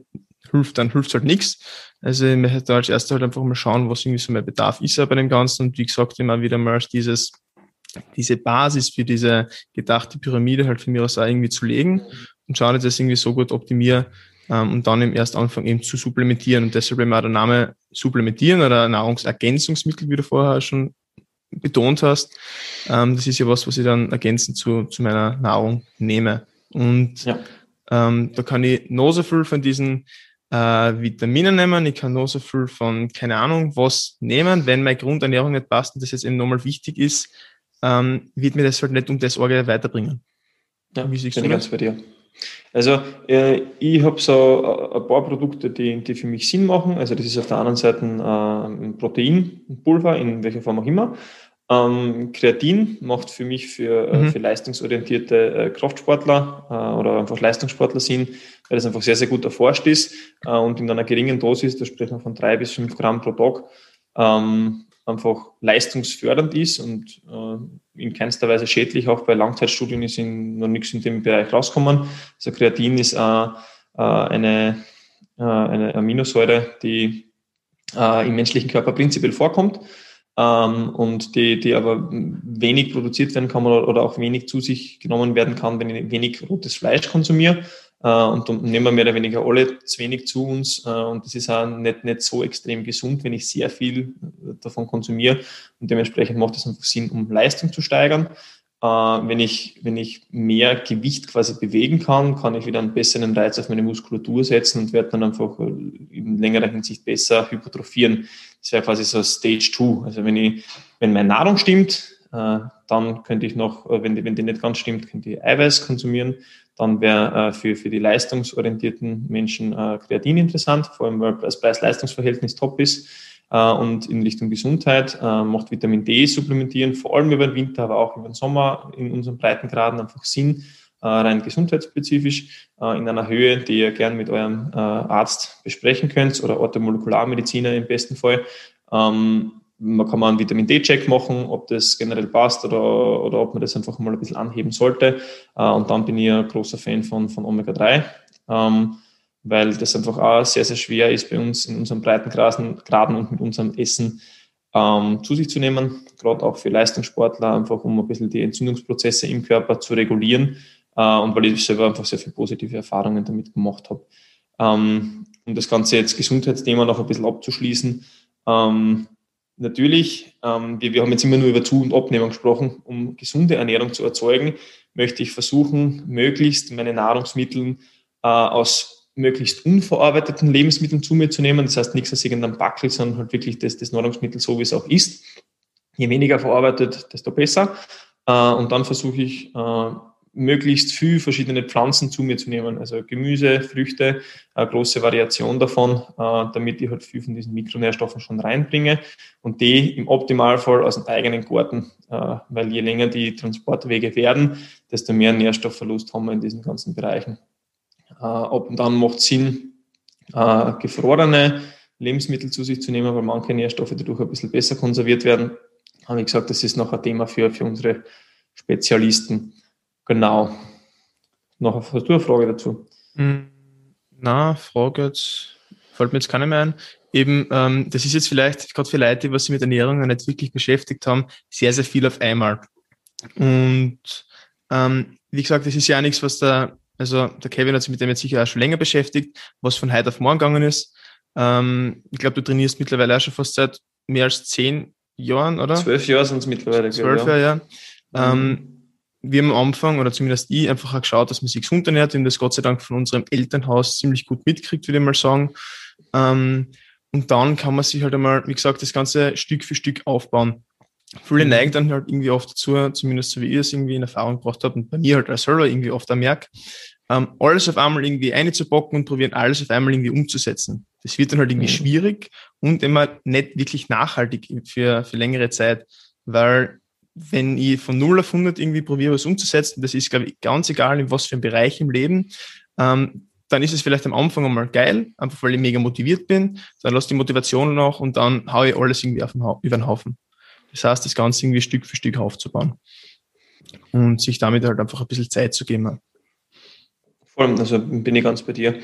Speaker 2: hilft, dann hilft es halt nichts. Also ich möchte da als erstes halt einfach mal schauen, was irgendwie so mein Bedarf ist bei dem Ganzen. Und wie gesagt, immer wieder mal dieses diese Basis für diese gedachte Pyramide halt für mich aus auch irgendwie zu legen. Und schauen, dass ich das irgendwie so gut optimiere, und dann im ersten Anfang eben zu supplementieren. Und deshalb eben auch der Name Supplementieren oder Nahrungsergänzungsmittel, wie du vorher schon betont hast. Ähm, das ist ja was, was ich dann ergänzend zu, zu meiner Nahrung nehme. Und ja. ähm, da kann ich noch so viel von diesen äh, Vitaminen nehmen, ich kann noch so viel von, keine Ahnung, was nehmen, wenn meine Grundernährung nicht passt und das jetzt eben nochmal wichtig ist, ähm, wird mir das halt nicht um das Orgel weiterbringen.
Speaker 1: Ja, Wie siehst bin du ganz bei dir. Also äh, ich habe so äh, ein paar Produkte, die, die für mich Sinn machen. Also das ist auf der anderen Seite ein, äh, ein Proteinpulver, in welcher Form auch immer. Ähm, Kreatin macht für mich für, äh, mhm. für leistungsorientierte äh, Kraftsportler äh, oder einfach Leistungssportler Sinn, weil das einfach sehr, sehr gut erforscht ist und in einer geringen Dosis, da sprechen wir von drei bis fünf Gramm pro Tag, ähm, einfach leistungsfördernd ist und äh, in keinster Weise schädlich. Auch bei Langzeitstudien ist noch nichts in dem Bereich rausgekommen. Also Kreatin ist äh, äh, eine, äh, eine Aminosäure, die äh, im menschlichen Körper prinzipiell vorkommt ähm, und die, die aber wenig produziert werden kann oder auch wenig zu sich genommen werden kann, wenn ich wenig rotes Fleisch konsumiere. Äh, und nehmen wir mehr oder weniger alle zu wenig zu uns. Äh, und das ist auch nicht, nicht so extrem gesund, wenn ich sehr viel davon konsumiere. Und dementsprechend macht es einfach Sinn, um Leistung zu steigern. Äh, wenn ich, wenn ich mehr Gewicht quasi bewegen kann, kann ich wieder einen besseren Reiz auf meine Muskulatur setzen und werde dann einfach in längerer Hinsicht besser hypertrophieren. Das wäre quasi so Stage 2. Also wenn ich, wenn meine Nahrung stimmt, dann könnte ich noch, wenn die, wenn die nicht ganz stimmt, könnte ich Eiweiß konsumieren dann wäre äh, für, für die leistungsorientierten Menschen äh, Kreatin interessant, vor allem weil das Preis-Leistungs-Verhältnis top ist. Äh, und in Richtung Gesundheit äh, macht Vitamin D supplementieren, vor allem über den Winter, aber auch über den Sommer in unseren Breitengraden einfach Sinn, äh, rein gesundheitsspezifisch, äh, in einer Höhe, die ihr gern mit eurem Arzt besprechen könnt oder Orthomolekularmediziner im besten Fall. Ähm, man kann mal einen Vitamin D-Check machen, ob das generell passt oder, oder ob man das einfach mal ein bisschen anheben sollte. Äh, und dann bin ich ein großer Fan von, von Omega-3, ähm, weil das einfach auch sehr, sehr schwer ist bei uns in unseren Breitengraden Graden und mit unserem Essen ähm, zu sich zu nehmen, gerade auch für Leistungssportler, einfach um ein bisschen die Entzündungsprozesse im Körper zu regulieren äh, und weil ich selber einfach sehr viele positive Erfahrungen damit gemacht habe. Ähm, um das Ganze jetzt Gesundheitsthema noch ein bisschen abzuschließen, ähm, Natürlich, ähm, wir, wir haben jetzt immer nur über Zu- und Abnehmen gesprochen. Um gesunde Ernährung zu erzeugen, möchte ich versuchen, möglichst meine Nahrungsmittel äh, aus möglichst unverarbeiteten Lebensmitteln zu mir zu nehmen. Das heißt, nichts aus irgendeinem Backel, sondern halt wirklich das, das Nahrungsmittel so, wie es auch ist. Je weniger verarbeitet, desto besser. Äh, und dann versuche ich, äh, möglichst viel verschiedene Pflanzen zu mir zu nehmen. Also Gemüse, Früchte, eine große Variation davon, äh, damit ich halt viel von diesen Mikronährstoffen schon reinbringe und die im Optimalfall aus dem eigenen Garten, äh, weil je länger die Transportwege werden, desto mehr Nährstoffverlust haben wir in diesen ganzen Bereichen. Äh, ab und dann macht es Sinn, gefrorene Lebensmittel zu sich zu nehmen, weil manche Nährstoffe dadurch ein bisschen besser konserviert werden. Aber wie gesagt, das ist noch ein Thema für, für unsere Spezialisten. Genau. Noch hast du eine Frage dazu?
Speaker 2: Hm, na, Frage jetzt, fällt mir jetzt keine mehr ein. Eben, ähm, das ist jetzt vielleicht, gerade für Leute, die was sich mit Ernährung nicht wirklich beschäftigt haben, sehr, sehr viel auf einmal. Und ähm, wie gesagt, das ist ja auch nichts, was der, also der Kevin hat sich mit dem jetzt sicher auch schon länger beschäftigt, was von heute auf morgen gegangen ist. Ähm, ich glaube, du trainierst mittlerweile auch schon fast seit mehr als zehn Jahren, oder?
Speaker 1: Zwölf Jahre sind es mittlerweile.
Speaker 2: Zwölf Jahre, ja. ja. Ähm, wir haben am Anfang, oder zumindest ich, einfach auch geschaut, dass man sich gesund ernährt. Haben das Gott sei Dank von unserem Elternhaus ziemlich gut mitkriegt, würde ich mal sagen. Ähm, und dann kann man sich halt einmal, wie gesagt, das Ganze Stück für Stück aufbauen. Viele neigen dann halt irgendwie oft dazu, zumindest so wie ich es irgendwie in Erfahrung gebracht habe und bei mir halt als selber irgendwie oft auch merke, ähm, alles auf einmal irgendwie einzubocken und probieren, alles auf einmal irgendwie umzusetzen. Das wird dann halt irgendwie mhm. schwierig und immer nicht wirklich nachhaltig für, für längere Zeit, weil wenn ich von 0 auf 100 irgendwie probiere, was umzusetzen, das ist, glaube ich, ganz egal, in was für einem Bereich im Leben, ähm, dann ist es vielleicht am Anfang einmal geil, einfach weil ich mega motiviert bin, dann lasse die Motivation noch und dann haue ich alles irgendwie den über den Haufen. Das heißt, das Ganze irgendwie Stück für Stück aufzubauen und sich damit halt einfach ein bisschen Zeit zu geben.
Speaker 1: Voll, also bin ich ganz bei dir.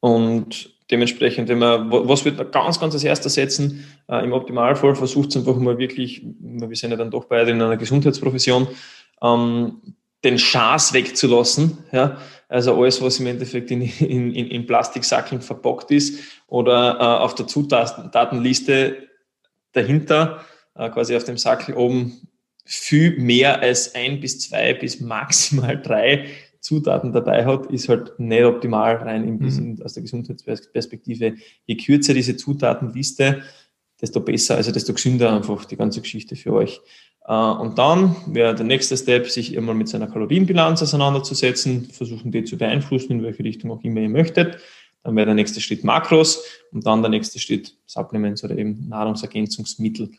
Speaker 1: Und dementsprechend, wenn man, was wird man ganz, ganz als erstes setzen? Äh, Im Optimalfall versucht es einfach mal wirklich, wir sind ja dann doch beide in einer Gesundheitsprofession, ähm, den Schaß wegzulassen. Ja? Also alles, was im Endeffekt in, in, in Plastiksackeln verpackt ist oder äh, auf der Zutatenliste dahinter, äh, quasi auf dem Sackel oben, viel mehr als ein bis zwei bis maximal drei Zutaten dabei hat, ist halt nicht optimal rein in, mhm. aus der Gesundheitsperspektive. Je kürzer diese Zutatenliste, desto besser, also desto gesünder einfach die ganze Geschichte für euch. Äh, und dann wäre der nächste Step, sich immer mit seiner Kalorienbilanz auseinanderzusetzen, versuchen die zu beeinflussen, in welche Richtung auch immer ihr möchtet. Dann wäre der nächste Schritt Makros und dann der nächste Schritt Supplements oder eben Nahrungsergänzungsmittel.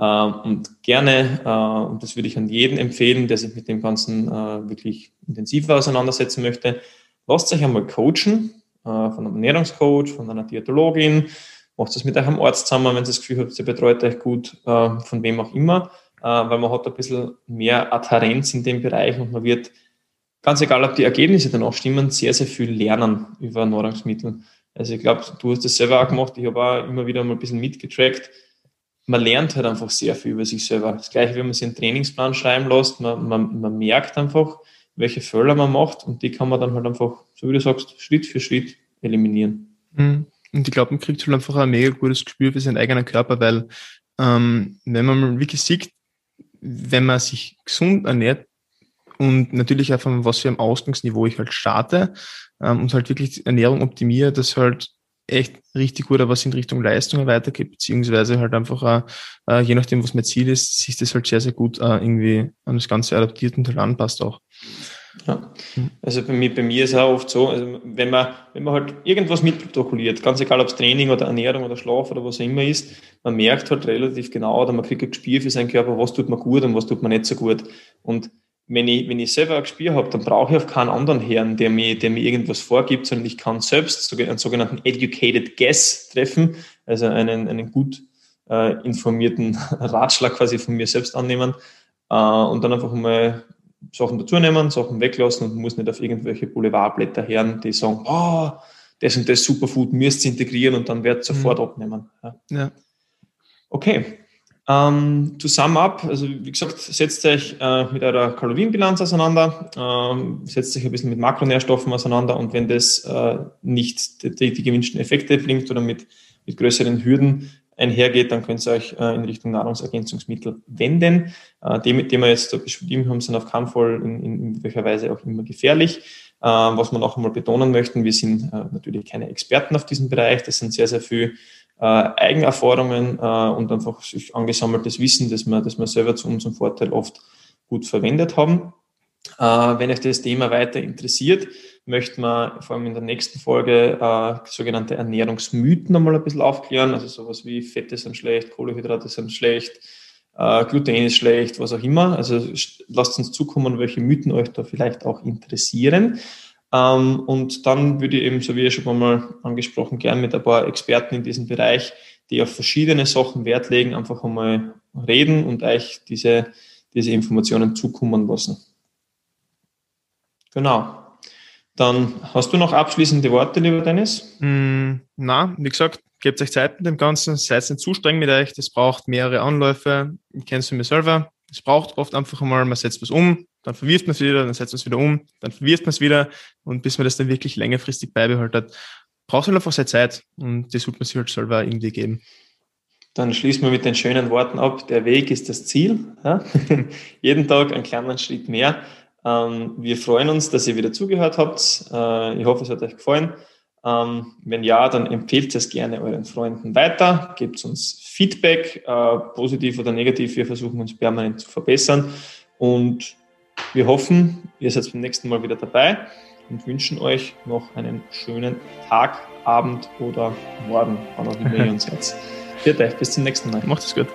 Speaker 1: Ähm, und gerne, äh, und das würde ich an jeden empfehlen, der sich mit dem Ganzen äh, wirklich intensiver auseinandersetzen möchte, lasst euch einmal coachen äh, von einem Ernährungscoach, von einer Diätologin, macht das mit eurem Arzt zusammen, wenn ihr das Gefühl habt, ihr betreut euch gut, von wem auch immer, weil man hat ein bisschen mehr Adherenz in dem Bereich und man wird, ganz egal, ob die Ergebnisse dann auch stimmen, sehr, sehr viel lernen über Nahrungsmittel. Also ich glaube, du hast das selber auch gemacht, ich habe auch immer wieder mal ein bisschen mitgetrackt, man lernt halt einfach sehr viel über sich selber. Das gleiche, wenn man sich einen Trainingsplan schreiben lässt, man, man, man merkt einfach, welche Fehler man macht und die kann man dann halt einfach, so wie du sagst, Schritt für Schritt eliminieren.
Speaker 2: Mhm. Und ich glaube, man kriegt halt einfach ein mega gutes Gespür für seinen eigenen Körper, weil ähm, wenn man wirklich sieht, wenn man sich gesund ernährt und natürlich auch von was für einem Ausgangsniveau ich halt starte ähm, und halt wirklich Ernährung optimiere, dass halt echt richtig gut was in Richtung Leistung weitergeht, beziehungsweise halt einfach, äh, je nachdem, was mein Ziel ist, sich das halt sehr, sehr gut äh, irgendwie an das Ganze adaptiert und halt anpasst auch.
Speaker 1: Ja. Also bei mir, bei mir ist auch oft so, also wenn man, wenn man halt irgendwas mitprotokolliert, ganz egal ob es Training oder Ernährung oder Schlaf oder was auch immer ist, man merkt halt relativ genau oder man kriegt ein Gespür für seinen Körper, was tut man gut und was tut man nicht so gut. Und wenn ich, wenn ich selber ein Gespür habe, dann brauche ich auf keinen anderen Herrn, der mir, der mir irgendwas vorgibt, sondern ich kann selbst einen sogenannten Educated Guess treffen, also einen, einen gut äh, informierten *laughs* Ratschlag quasi von mir selbst annehmen äh, und dann einfach mal Sachen dazu nehmen, Sachen weglassen und muss nicht auf irgendwelche Boulevardblätter hören, die sagen, oh, das und das Superfood müsst ihr integrieren und dann wird sofort mhm. abnehmen. Ja. ja. Okay, ähm, to sum up, also wie gesagt, setzt euch äh, mit eurer Kalorienbilanz auseinander, ähm, setzt euch ein bisschen mit Makronährstoffen auseinander und wenn das äh, nicht die, die, gewünschten Effekte bringt oder mit, mit größeren Hürden einhergeht, dann könnt ihr euch äh, in Richtung Nahrungsergänzungsmittel wenden. Äh, die, die wir jetzt da beschrieben haben, sind auf keinen Fall in, in welcher Weise auch immer gefährlich. Äh, was wir noch einmal betonen möchten, wir sind äh, natürlich keine Experten auf diesem Bereich. Das sind sehr, sehr viel äh, Eigenerfahrungen äh, und einfach sich angesammeltes Wissen, das wir, das wir selber zu unserem Vorteil oft gut verwendet haben. Äh, wenn euch das Thema weiter interessiert, möchten wir vor allem in der nächsten Folge äh, sogenannte Ernährungsmythen einmal ein bisschen aufklären. Also sowas wie Fette sind schlecht, Kohlenhydrate sind schlecht, äh, Gluten ist schlecht, was auch immer. Also lasst uns zukommen, welche Mythen euch da vielleicht auch interessieren. Ähm, und dann würde ich eben, so wie ihr schon mal angesprochen, gern mit ein paar Experten in diesem Bereich, die auf verschiedene Sachen Wert legen, einfach einmal reden und euch diese, diese Informationen zukommen lassen. Genau. Dann hast du noch abschließende Worte, lieber Dennis?
Speaker 2: Mm, na, wie gesagt, gebt euch Zeit mit dem Ganzen, seid nicht zu streng mit euch, das braucht mehrere Anläufe. Ich kenne es mir selber. Es braucht oft einfach einmal, man setzt was um, dann verwirft man es wieder, dann setzt man es wieder um, dann verwirft man es wieder und bis man das dann wirklich längerfristig beibehalten hat, braucht halt einfach seine Zeit und das sollte man sich halt selber irgendwie geben.
Speaker 1: Dann schließen wir mit den schönen Worten ab, der Weg ist das Ziel. Ja? *laughs* Jeden Tag einen kleinen Schritt mehr. Ähm, wir freuen uns, dass ihr wieder zugehört habt. Äh, ich hoffe, es hat euch gefallen. Ähm, wenn ja, dann empfehlt es gerne euren Freunden weiter, gebt uns Feedback, äh, positiv oder negativ. Wir versuchen uns permanent zu verbessern und wir hoffen, ihr seid beim nächsten Mal wieder dabei und wünschen euch noch einen schönen Tag, Abend oder Morgen, wann auch immer ihr uns *laughs* seid. Viert euch, bis zum nächsten Mal.
Speaker 2: Macht es gut.